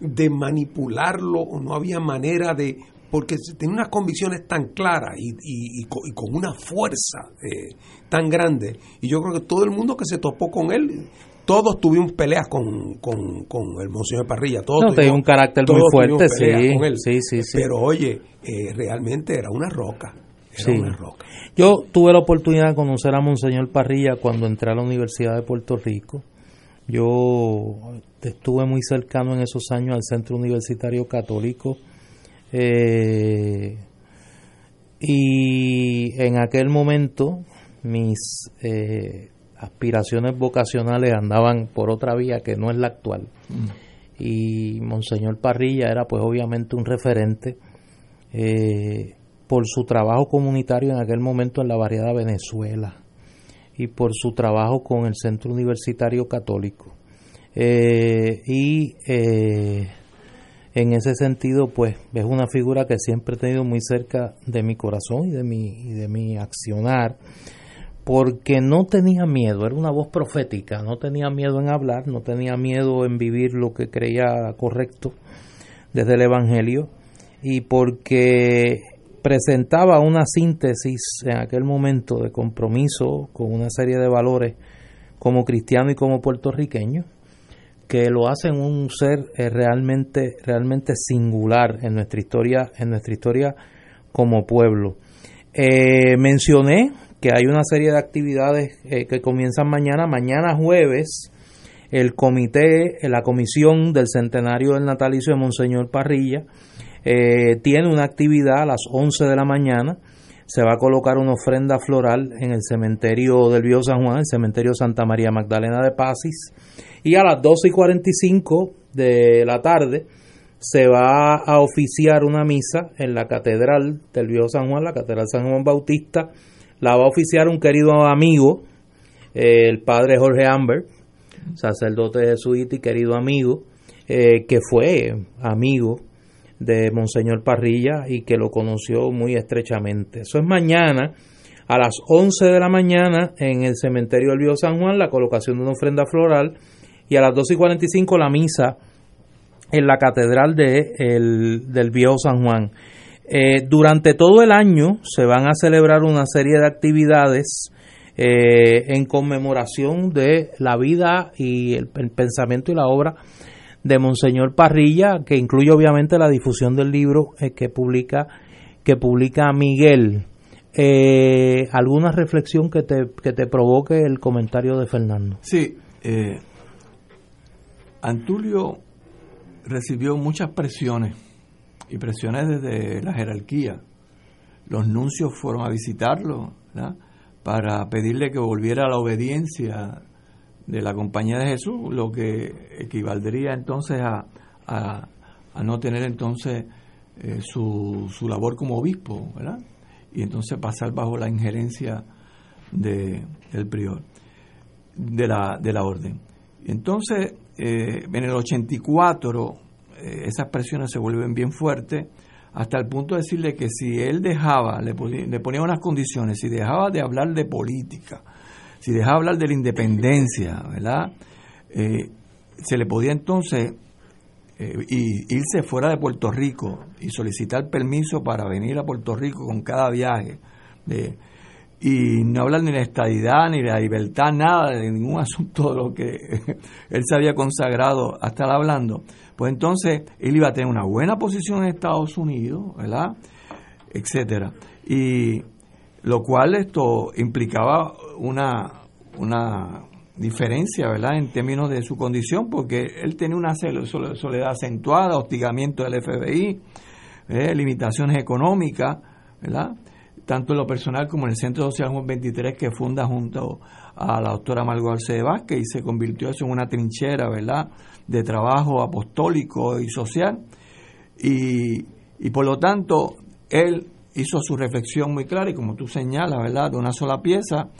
de manipularlo o no había manera de porque tenía unas convicciones tan claras y, y- y co- y con una fuerza eh, tan grande y yo creo que todo el mundo que se topó con él todos tuvimos peleas con, con, con el Monseñor Parrilla todos No, tenía un carácter muy fuerte, peleas sí, con él. sí, sí, sí. pero oye eh, realmente era una roca era Sí. una roca Yo tuve la oportunidad de conocer a Monseñor Parrilla cuando entré a la Universidad de Puerto Rico. Yo estuve muy cercano en esos años al Centro Universitario Católico. Eh, y en aquel momento mis eh, aspiraciones vocacionales andaban por otra vía que no es la actual. Y Monseñor Parrilla era pues obviamente un referente eh, por su trabajo comunitario en aquel momento en la variedad Venezuela y por su trabajo con el Centro Universitario Católico. Eh, y eh, en ese sentido, pues es una figura que siempre he tenido muy cerca de mi corazón y de mi, y de mi accionar, porque no tenía miedo, era una voz profética, no tenía miedo en hablar, no tenía miedo en vivir lo que creía correcto desde el Evangelio, y porque presentaba una síntesis en aquel momento de compromiso con una serie de valores como cristiano y como puertorriqueño que lo hacen un ser eh, realmente realmente singular en nuestra historia en nuestra historia como pueblo Eh, mencioné que hay una serie de actividades eh, que comienzan mañana mañana jueves el comité la comisión del centenario del natalicio de Monseñor Parrilla eh, tiene una actividad a las 11 de la mañana. Se va a colocar una ofrenda floral en el cementerio del Vío San Juan, el cementerio Santa María Magdalena de Pasis. Y a las 12 y 45 de la tarde se va a oficiar una misa en la catedral del Vío San Juan, la catedral San Juan Bautista. La va a oficiar un querido amigo, el padre Jorge Amber, sacerdote jesuita y querido amigo, eh, que fue amigo de Monseñor Parrilla y que lo conoció muy estrechamente. Eso es mañana a las 11 de la mañana en el cementerio del Vío San Juan, la colocación de una ofrenda floral y a las 12 y 45 la misa en la catedral de el, del Vío San Juan. Eh, durante todo el año se van a celebrar una serie de actividades eh, en conmemoración de la vida y el, pensamiento y la obra de Monseñor Parrilla, que incluye obviamente la difusión del libro eh, que publica que publica Miguel. Eh, ¿Alguna reflexión que te, que te provoque el comentario de Fernando? Sí, Antulio recibió muchas presiones y presiones desde la jerarquía. Los nuncios fueron a visitarlo, para pedirle que volviera a la obediencia de la compañía de Jesús, lo que equivaldría entonces a, a, no tener entonces eh, su, su labor como obispo, ¿verdad? Y entonces pasar bajo la injerencia de, del prior, de la, de la orden. Entonces, eh, en el 84, eh, esas presiones se vuelven bien fuertes hasta el punto de decirle que si él dejaba, le ponía, unas condiciones, si dejaba de hablar de política, si dejaba hablar de la independencia, ¿verdad? Eh, se le podía entonces eh, irse fuera de Puerto Rico y solicitar permiso para venir a Puerto Rico con cada viaje. y no hablar ni de la estadidad, ni de la libertad, nada, de ningún asunto de lo que él se había consagrado a estar hablando pues entonces él iba a tener una buena posición en Estados Unidos, ¿verdad? Etcétera. Y lo cual esto implicaba una, una diferencia, ¿verdad?, en términos de su condición, porque él tenía una soledad acentuada, hostigamiento del FBI, ¿eh? limitaciones económicas, ¿verdad?, tanto en lo personal como en el Centro Social Juan 23 que funda junto a la doctora Margot Arce Vázquez y se convirtió eso en una trinchera, ¿verdad?, de trabajo apostólico y social. Y, y por lo tanto, él hizo su reflexión muy clara y como tú señalas, ¿verdad?, de una sola pieza,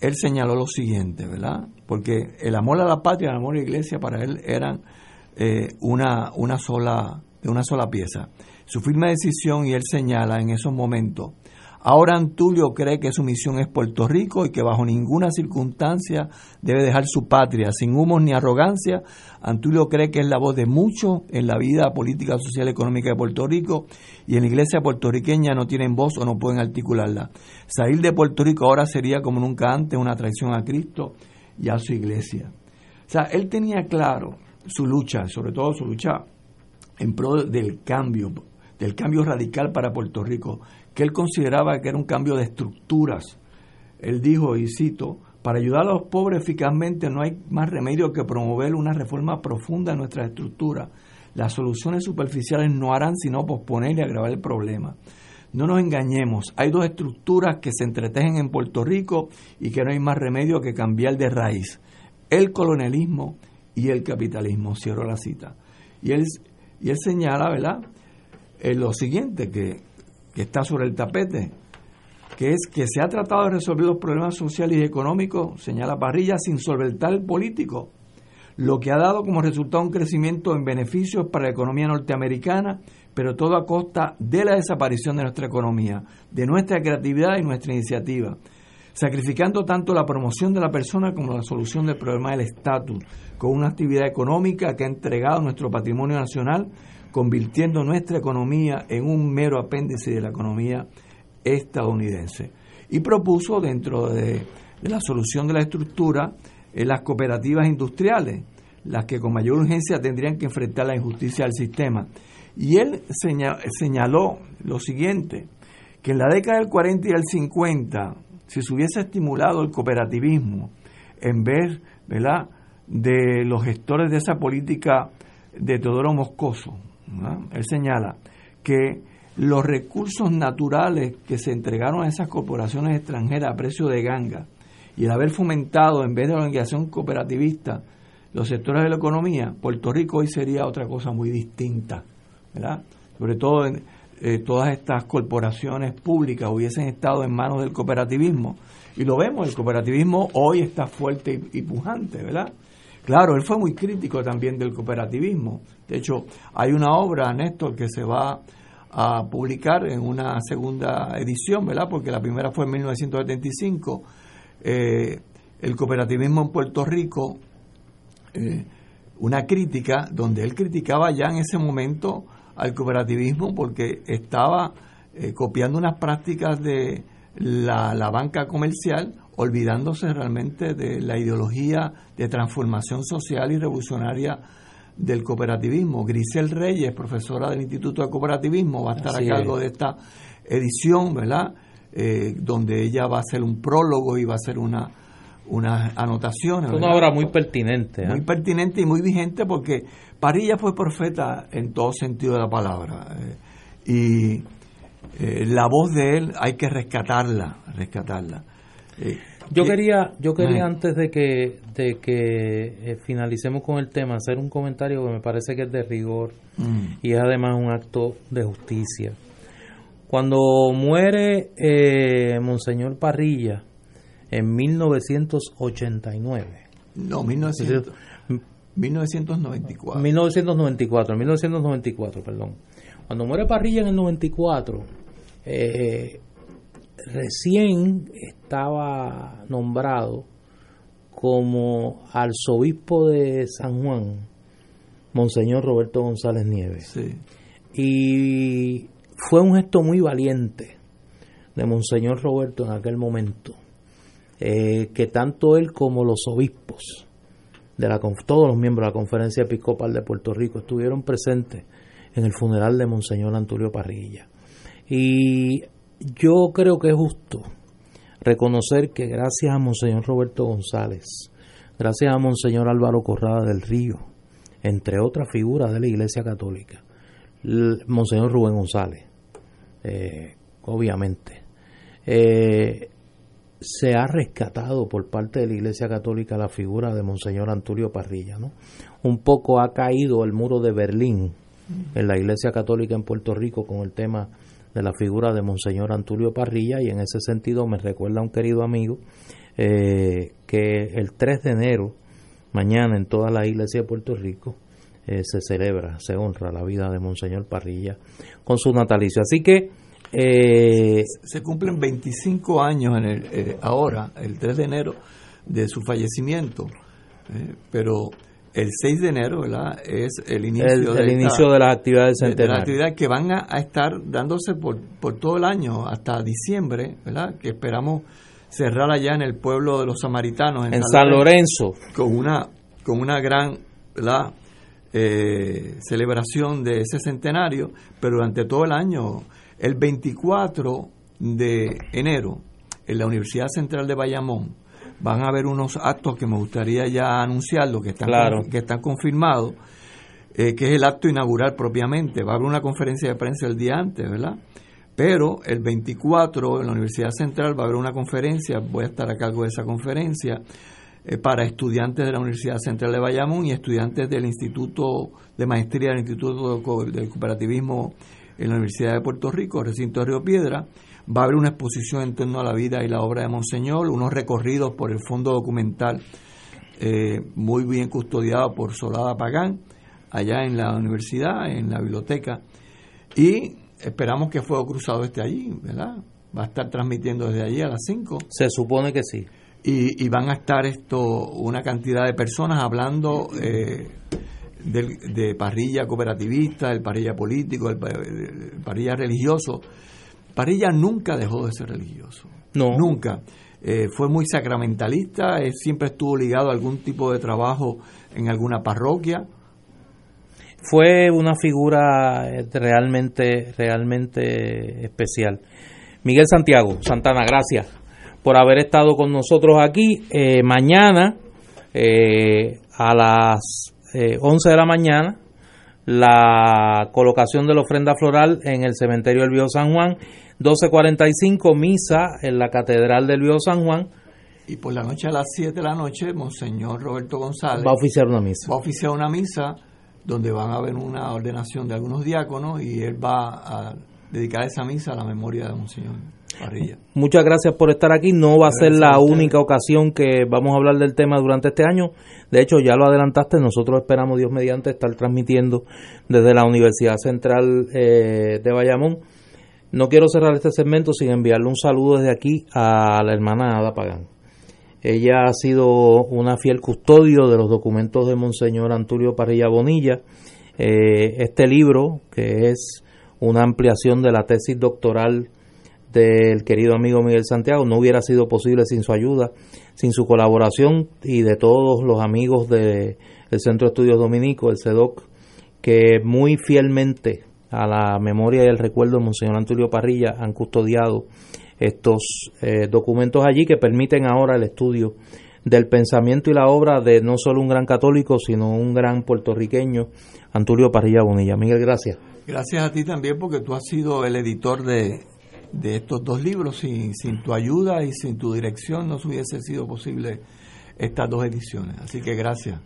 él señaló lo siguiente, ¿verdad? Porque el amor a la patria, el amor a la iglesia para él eran eh, una, una, sola, de una sola pieza. Su firme decisión, y él señala en esos momentos, Ahora Antulio cree que su misión es Puerto Rico y que bajo ninguna circunstancia debe dejar su patria. Sin humos ni arrogancia, Antulio cree que es la voz de muchos en la vida política, social y económica de Puerto Rico y en la iglesia puertorriqueña no tienen voz o no pueden articularla. Salir de Puerto Rico ahora sería como nunca antes una traición a Cristo y a su iglesia. O sea, él tenía claro su lucha, sobre todo su lucha en pro del cambio, del cambio radical para Puerto Rico que él consideraba que era un cambio de estructuras. Él dijo, y cito, para ayudar a los pobres eficazmente no hay más remedio que promover una reforma profunda en nuestra estructura. Las soluciones superficiales no harán sino posponer y agravar el problema. No nos engañemos, hay dos estructuras que se entretejen en Puerto Rico y que no hay más remedio que cambiar de raíz. El colonialismo y el capitalismo. Cierro la cita. Y él, y él señala, ¿verdad? Eh, lo siguiente, que que está sobre el tapete, que es que se ha tratado de resolver los problemas sociales y económicos, señala Parrilla, sin solventar el político, lo que ha dado como resultado un crecimiento en beneficios para la economía norteamericana, pero todo a costa de la desaparición de nuestra economía, de nuestra creatividad y nuestra iniciativa, sacrificando tanto la promoción de la persona como la solución del problema del estatus, con una actividad económica que ha entregado nuestro patrimonio nacional convirtiendo nuestra economía en un mero apéndice de la economía estadounidense. Y propuso dentro de, la solución de la estructura eh, las cooperativas industriales, las que con mayor urgencia tendrían que enfrentar la injusticia del sistema. Y él señaló lo siguiente, que en la década del 40 y del 50, si se hubiese estimulado el cooperativismo en vez ¿verdad? de los gestores de esa política de Teodoro Moscoso, él señala que los recursos naturales que se entregaron a esas corporaciones extranjeras a precio de ganga y el haber fomentado en vez de la organización cooperativista los sectores de la economía, Puerto Rico hoy sería otra cosa muy distinta, ¿verdad? Sobre todo en, eh, todas estas corporaciones públicas hubiesen estado en manos del cooperativismo. Y lo vemos, el cooperativismo hoy está fuerte y, pujante, ¿verdad? Claro, él fue muy crítico también del cooperativismo. De hecho, hay una obra, Néstor, que se va a publicar en una segunda edición, ¿verdad? Porque la primera fue en 1975. Eh, el cooperativismo en Puerto Rico, eh, una crítica donde él criticaba ya en ese momento al cooperativismo porque estaba eh, copiando unas prácticas de la, la, banca comercial, olvidándose realmente de la ideología de transformación social y revolucionaria del cooperativismo. Grisel Reyes, profesora del Instituto de Cooperativismo, va a estar a cargo de esta edición, ¿verdad? Eh, donde ella va a hacer un prólogo y va a hacer una unas anotaciones. Una obra muy pertinente. Muy ¿eh? pertinente y muy vigente porque Parilla fue profeta en todo sentido de la palabra. Eh, y la voz de él hay que rescatarla, rescatarla. Yo quería, yo quería antes de que, de que finalicemos con el tema, hacer un comentario que me parece que es de rigor mm. y es además un acto de justicia. Cuando muere Monseñor Parrilla, en 1989. No, 1900, 1994. 1994, 1994, perdón. Cuando muere Parrilla en el 94, eh, recién estaba nombrado como arzobispo de San Juan, Monseñor Roberto González Nieves. Sí. Y fue un gesto muy valiente de Monseñor Roberto en aquel momento eh, que tanto él como los obispos, de la, todos los miembros de la Conferencia Episcopal de Puerto Rico estuvieron presentes en el funeral de Monseñor Antulio Parrilla. Y yo creo que es justo reconocer que gracias a Monseñor Roberto González, gracias a Monseñor Álvaro Corrada del Río, entre otras figuras de la Iglesia Católica, Monseñor Rubén González, eh, obviamente, eh, se ha rescatado por parte de la Iglesia Católica la figura de Monseñor Antulio Parrilla. ¿no? Un poco ha caído el muro de Berlín en la Iglesia Católica en Puerto Rico con el tema de la figura de Monseñor Antulio Parrilla y en ese sentido me recuerda un querido amigo eh, que el 3 de enero, mañana en toda la iglesia de Puerto Rico, eh, se celebra, se honra la vida de Monseñor Parrilla con su natalicio. Así que eh, se cumplen 25 años en el, eh, ahora, el 3 de enero, de su fallecimiento, eh, pero el 6 de enero ¿verdad? es el inicio, de, inicio de las actividades centenarias. Las actividades que van a, estar dándose por, por todo el año, hasta diciembre, ¿verdad? que esperamos cerrar allá en el pueblo de los samaritanos, en, San, Lorenzo, con una, con una gran ¿verdad? celebración de ese centenario, pero durante todo el año el 24 de enero, en la Universidad Central de Bayamón, van a haber unos actos que me gustaría ya anunciarlo, que están, que están confirmados, eh, que es el acto inaugural propiamente. Va a haber una conferencia de prensa el día antes, ¿verdad? Pero el 24 en la Universidad Central va a haber una conferencia, voy a estar a cargo de esa conferencia, eh, para estudiantes de la Universidad Central de Bayamón y estudiantes del Instituto de Maestría del Instituto del Cooperativismo en la Universidad de Puerto Rico, recinto de Río Piedra. Va a haber una exposición en torno a la vida y la obra de Monseñor, unos recorridos por el fondo documental eh, muy bien custodiado por Solada Pagán, allá en la universidad, en la biblioteca. Y esperamos que Fuego Cruzado esté allí, ¿verdad? Va a estar transmitiendo desde allí a las 5. Se supone que sí. Y, van a estar esto una cantidad de personas hablando eh, de parrilla cooperativista, el parrilla político, el, parrilla religioso. Parrilla nunca dejó de ser religioso. No. Nunca. Eh, fue muy sacramentalista, siempre estuvo ligado a algún tipo de trabajo en alguna parroquia. Fue una figura eh, realmente, realmente especial. Miguel Santiago, Santana, gracias por haber estado con nosotros aquí. Eh, mañana a las 11 eh, de la mañana la colocación de la ofrenda floral en el cementerio del Viejo San Juan, 12.45 misa en la Catedral del Viejo San Juan. Y por la noche a las 7 de la noche, Monseñor Roberto González va a oficiar una misa. Va a oficiar una misa donde van a haber una ordenación de algunos diáconos y él va a dedicar esa misa a la memoria de Monseñor Muchas gracias por estar aquí. No va a ser la única ocasión que vamos a hablar del tema durante este año. De hecho, ya lo adelantaste, nosotros esperamos, Dios mediante, estar transmitiendo desde la Universidad Central eh, de Bayamón. No quiero cerrar este segmento sin enviarle un saludo desde aquí a la hermana Ada Pagán. Ella ha sido una fiel custodio de los documentos de Monseñor Antonio Parrilla Bonilla. Eh, este libro, que es una ampliación de la tesis doctoral del querido amigo Miguel Santiago, no hubiera sido posible sin su ayuda, sin su colaboración y de todos los amigos del Centro de Estudios Dominico, el CEDOC, que muy fielmente a la memoria y el recuerdo de Monseñor Antonio Parrilla han custodiado estos eh, documentos allí que permiten ahora el estudio del pensamiento y la obra de no solo un gran católico, sino un gran puertorriqueño, Antonio Parrilla Bonilla. Miguel, gracias. Gracias a ti también porque tú has sido el editor de, de estos dos libros. Sin, sin tu ayuda y sin tu dirección no hubiese sido posible estas dos ediciones. Así que gracias.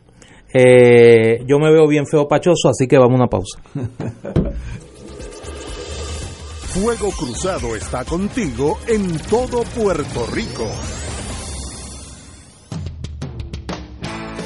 Eh, yo me veo bien feo pachoso, así que vamos a una pausa. Fuego Cruzado está contigo en todo Puerto Rico.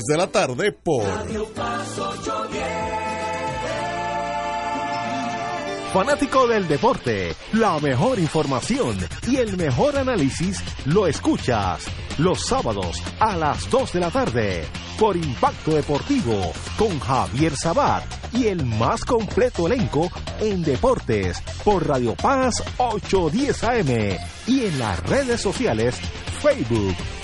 de la tarde por Fanático del deporte, la mejor información y el mejor análisis lo escuchas los sábados a las 2 de la tarde por Impacto Deportivo con Javier Sabat y el más completo elenco en deportes por Radio Paz 810 AM y en las redes sociales Facebook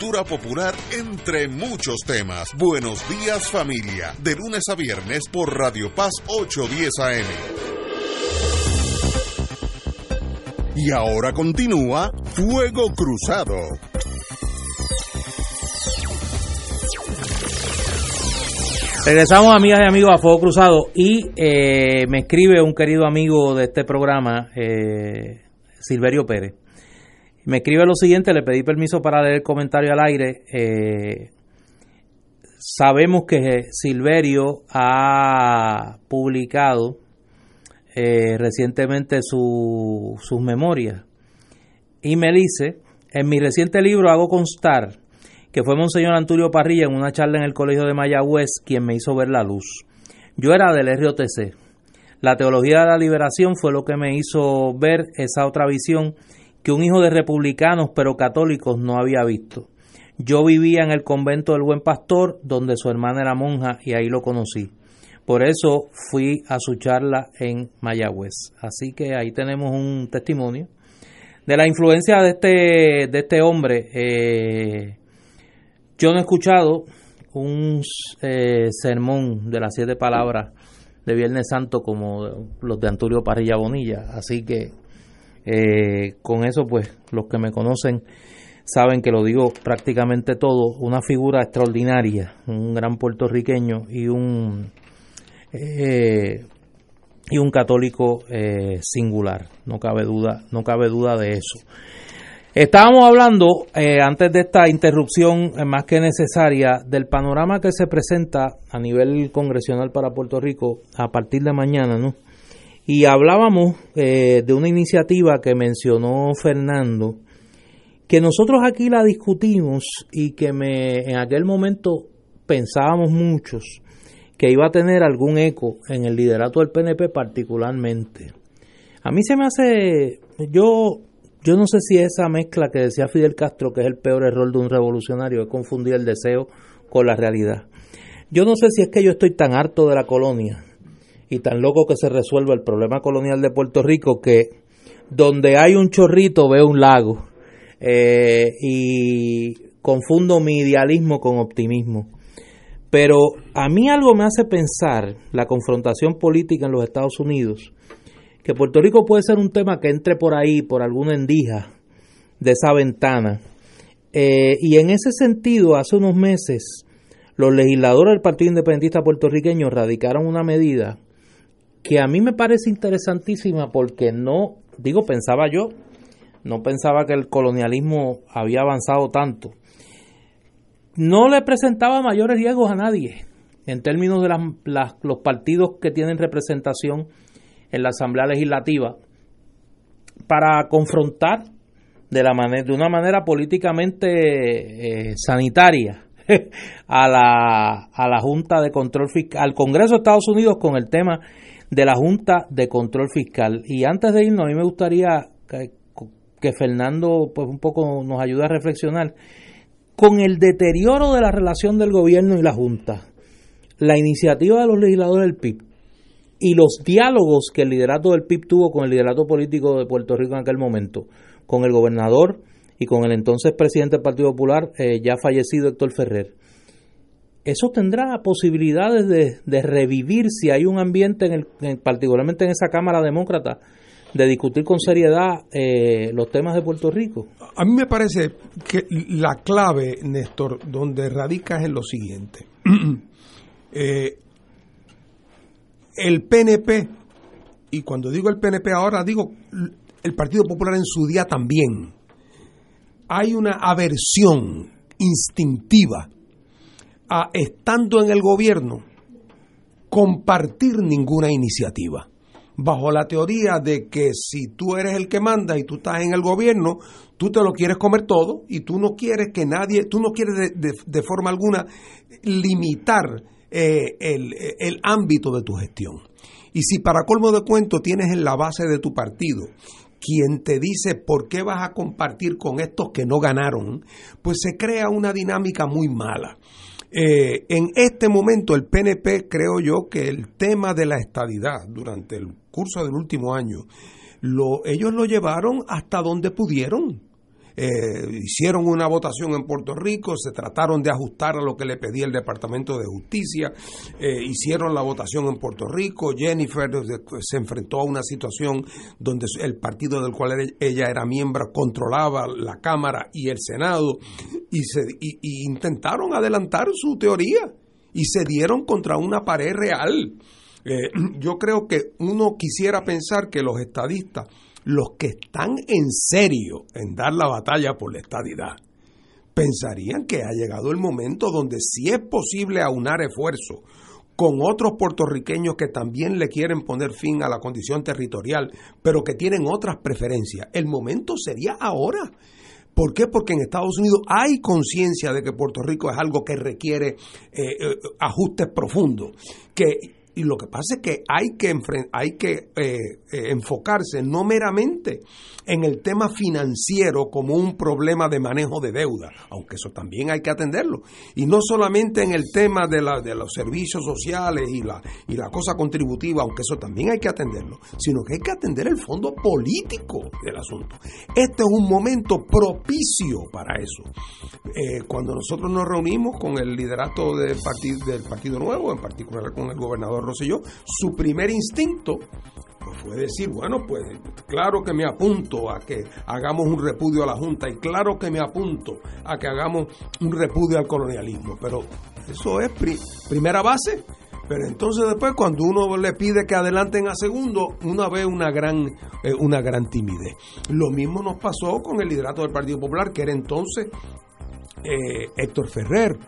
popular entre muchos temas. Buenos días familia, de lunes a viernes por Radio Paz 810 AM. Y ahora continúa Fuego Cruzado. Regresamos, amigas y amigos, a Fuego Cruzado. Y eh, me escribe un querido amigo de este programa, eh, Silverio Pérez. Me escribe lo siguiente, le pedí permiso para leer el comentario al aire. Eh, sabemos que Silverio ha publicado eh, recientemente su, sus memorias y me dice, en mi reciente libro hago constar que fue Monseñor Antonio Parrilla en una charla en el Colegio de Mayagüez quien me hizo ver la luz. Yo era del ROTC. La teología de la liberación fue lo que me hizo ver esa otra visión que un hijo de republicanos pero católicos no había visto. Yo vivía en el convento del Buen Pastor, donde su hermana era monja, y ahí lo conocí. Por eso fui a su charla en Mayagüez. Así que ahí tenemos un testimonio de la influencia de este, de este hombre. Eh, yo no he escuchado un eh, sermón de las siete palabras de Viernes Santo como los de Antonio Parrilla Bonilla. Así que eh, con eso, pues, los que me conocen saben que lo digo prácticamente todo. Una figura extraordinaria, un gran puertorriqueño y un, eh, y un católico eh, singular. No cabe duda, no cabe duda de eso. Estábamos hablando eh, antes de esta interrupción eh, más que necesaria del panorama que se presenta a nivel congresional para Puerto Rico a partir de mañana, ¿no? Y hablábamos de una iniciativa que mencionó Fernando, que nosotros aquí la discutimos y que me en aquel momento pensábamos muchos que iba a tener algún eco en el liderato del PNP particularmente. A mí se me hace, yo, yo no sé si esa mezcla que decía Fidel Castro, que es el peor error de un revolucionario, es confundir el deseo con la realidad. Yo no sé si es que yo estoy tan harto de la colonia y tan loco que se resuelva el problema colonial de Puerto Rico que donde hay un chorrito veo un lago eh, y confundo mi idealismo con optimismo. Pero a mí algo me hace pensar la confrontación política en los Estados Unidos, que Puerto Rico puede ser un tema que entre por ahí, por alguna endija de esa ventana. Eh, y en ese sentido, hace unos meses, los legisladores del Partido Independentista puertorriqueño radicaron una medida que a mí me parece interesantísima porque no, digo, pensaba yo, no pensaba que el colonialismo había avanzado tanto. No le presentaba mayores riesgos a nadie en términos de los partidos que tienen representación en la Asamblea Legislativa para confrontar de, la manera, de una manera políticamente eh, sanitaria a la, a la Junta de Control Fiscal, al Congreso de Estados Unidos con el tema de la Junta de Control Fiscal. Y antes de irnos, a mí me gustaría que, que Fernando pues un poco nos ayude a reflexionar con el deterioro de la relación del gobierno y la Junta, la iniciativa de los legisladores del PIB y los diálogos que el liderato del PIB tuvo con el liderato político de Puerto Rico en aquel momento, con el gobernador y con el entonces presidente del Partido Popular, eh, ya fallecido Héctor Ferrer. Eso tendrá posibilidades de, revivir si hay un ambiente, en particularmente en esa Cámara Demócrata, de discutir con seriedad eh, los temas de Puerto Rico? A mí me parece que la clave, Néstor, donde radica es en lo siguiente. Eh, el PNP, y cuando digo el PNP ahora, digo el Partido Popular en su día también, hay una aversión instintiva a, estando en el gobierno, compartir ninguna iniciativa bajo la teoría de que si tú eres el que manda y tú estás en el gobierno, tú te lo quieres comer todo y tú no quieres que nadie, tú no quieres de, forma alguna limitar eh, el, el ámbito de tu gestión. Y si para colmo de cuento tienes en la base de tu partido quien te dice por qué vas a compartir con estos que no ganaron, pues se crea una dinámica muy mala. Eh, en este momento el PNP creo yo que el tema de la estadidad durante el curso del último año, lo, ellos lo llevaron hasta donde pudieron. Eh, hicieron una votación en Puerto Rico, se trataron de ajustar a lo que le pedía el Departamento de Justicia, eh, hicieron la votación en Puerto Rico, Jennifer se enfrentó a una situación donde el partido del cual ella era miembro controlaba la Cámara y el Senado y, intentaron adelantar su teoría y se dieron contra una pared real. Eh, yo creo que uno quisiera pensar que los estadistas, los que están en serio en dar la batalla por la estadidad, pensarían que ha llegado el momento donde si es posible aunar esfuerzos con otros puertorriqueños que también le quieren poner fin a la condición territorial, pero que tienen otras preferencias. El momento sería ahora. ¿Por qué? Porque en Estados Unidos hay conciencia de que Puerto Rico es algo que requiere eh, eh, ajustes profundos, que y lo que pasa es que hay que, hay que eh, eh, enfocarse no meramente en el tema financiero como un problema de manejo de deuda, aunque eso también hay que atenderlo. Y no solamente en el tema de, la, de los servicios sociales y la, y la cosa contributiva, aunque eso también hay que atenderlo, sino que hay que atender el fondo político del asunto. Este es un momento propicio para eso. Eh, cuando nosotros nos reunimos con el liderato del partido, del partido Nuevo, en particular con el gobernador Rosselló, su primer instinto pues fue decir, bueno, pues claro que me apunto a que hagamos un repudio a la Junta y claro que me apunto a que hagamos un repudio al colonialismo, pero eso es primera base, Pero entonces después cuando uno le pide que adelanten a segundo, uno ve una gran, eh, una gran timidez. Lo mismo nos pasó con el liderato del Partido Popular, que era entonces eh, Héctor Ferrer.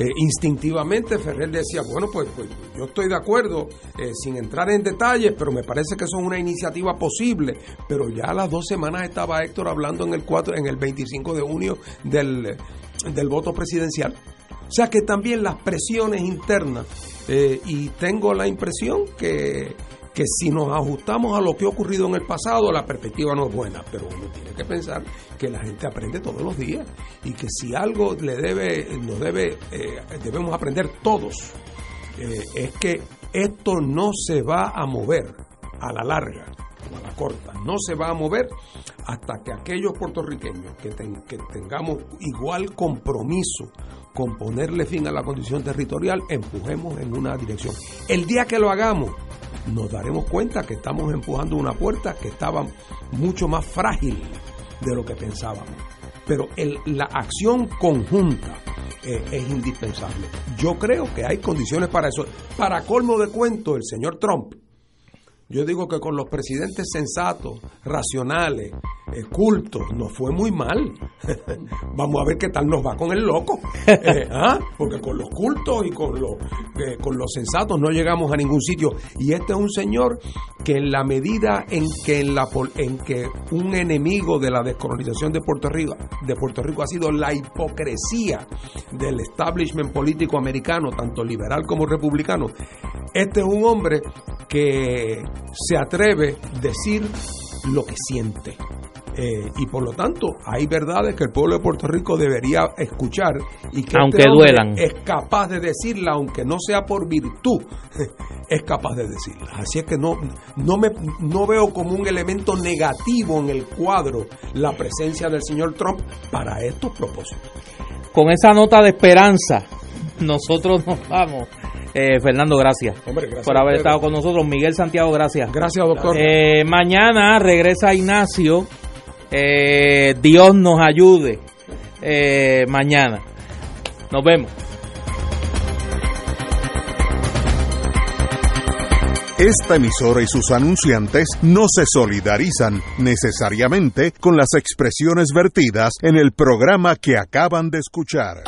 Eh, instintivamente Ferrer decía, bueno, pues, pues yo estoy de acuerdo, sin entrar en detalles, pero me parece que eso es una iniciativa posible. Pero ya a las dos semanas estaba Héctor hablando en el 4, en el 25 de junio del, del voto presidencial. O sea que también las presiones internas, eh, y tengo la impresión que, que si nos ajustamos a lo que ha ocurrido en el pasado, la perspectiva no es buena, pero uno tiene que pensar que la gente aprende todos los días y que si algo le debe, nos debe, eh, debemos aprender todos, eh, es que esto no se va a mover a la larga a la corta, no se va a mover hasta que aquellos puertorriqueños que, que tengamos igual compromiso con ponerle fin a la condición territorial, empujemos en una dirección. El día que lo hagamos, nos daremos cuenta que estamos empujando una puerta que estaba mucho más frágil de lo que pensábamos. Pero la acción conjunta eh, es indispensable. Yo creo que hay condiciones para eso. Para colmo de cuento, el señor Trump yo digo que con los presidentes sensatos, racionales, eh, cultos, nos fue muy mal. Vamos a ver qué tal nos va con el loco. Eh, ¿ah? Porque con los cultos y con los, eh, con los sensatos no llegamos a ningún sitio. Y este es un señor que en la medida en que, en, la, en que un enemigo de la descolonización de Puerto, Rico, de Puerto Rico ha sido la hipocresía del establishment político americano, tanto liberal como republicano, este es un hombre que se atreve a decir lo que siente. Eh, y por lo tanto, hay verdades que el pueblo de Puerto Rico debería escuchar y que aunque este duelan. es capaz de decirla, aunque no sea por virtud, es capaz de decirla. Así es que no, no, me, no veo como un elemento negativo en el cuadro la presencia del señor Trump para estos propósitos. Con esa nota de esperanza, nosotros nos vamos eh, Fernando, gracias, por haber estado con nosotros. Miguel Santiago, gracias. Gracias, doctor. Eh, mañana regresa Ignacio. Eh, Dios nos ayude. mañana. Nos vemos. Esta emisora y sus anunciantes no se solidarizan necesariamente con las expresiones vertidas en el programa que acaban de escuchar.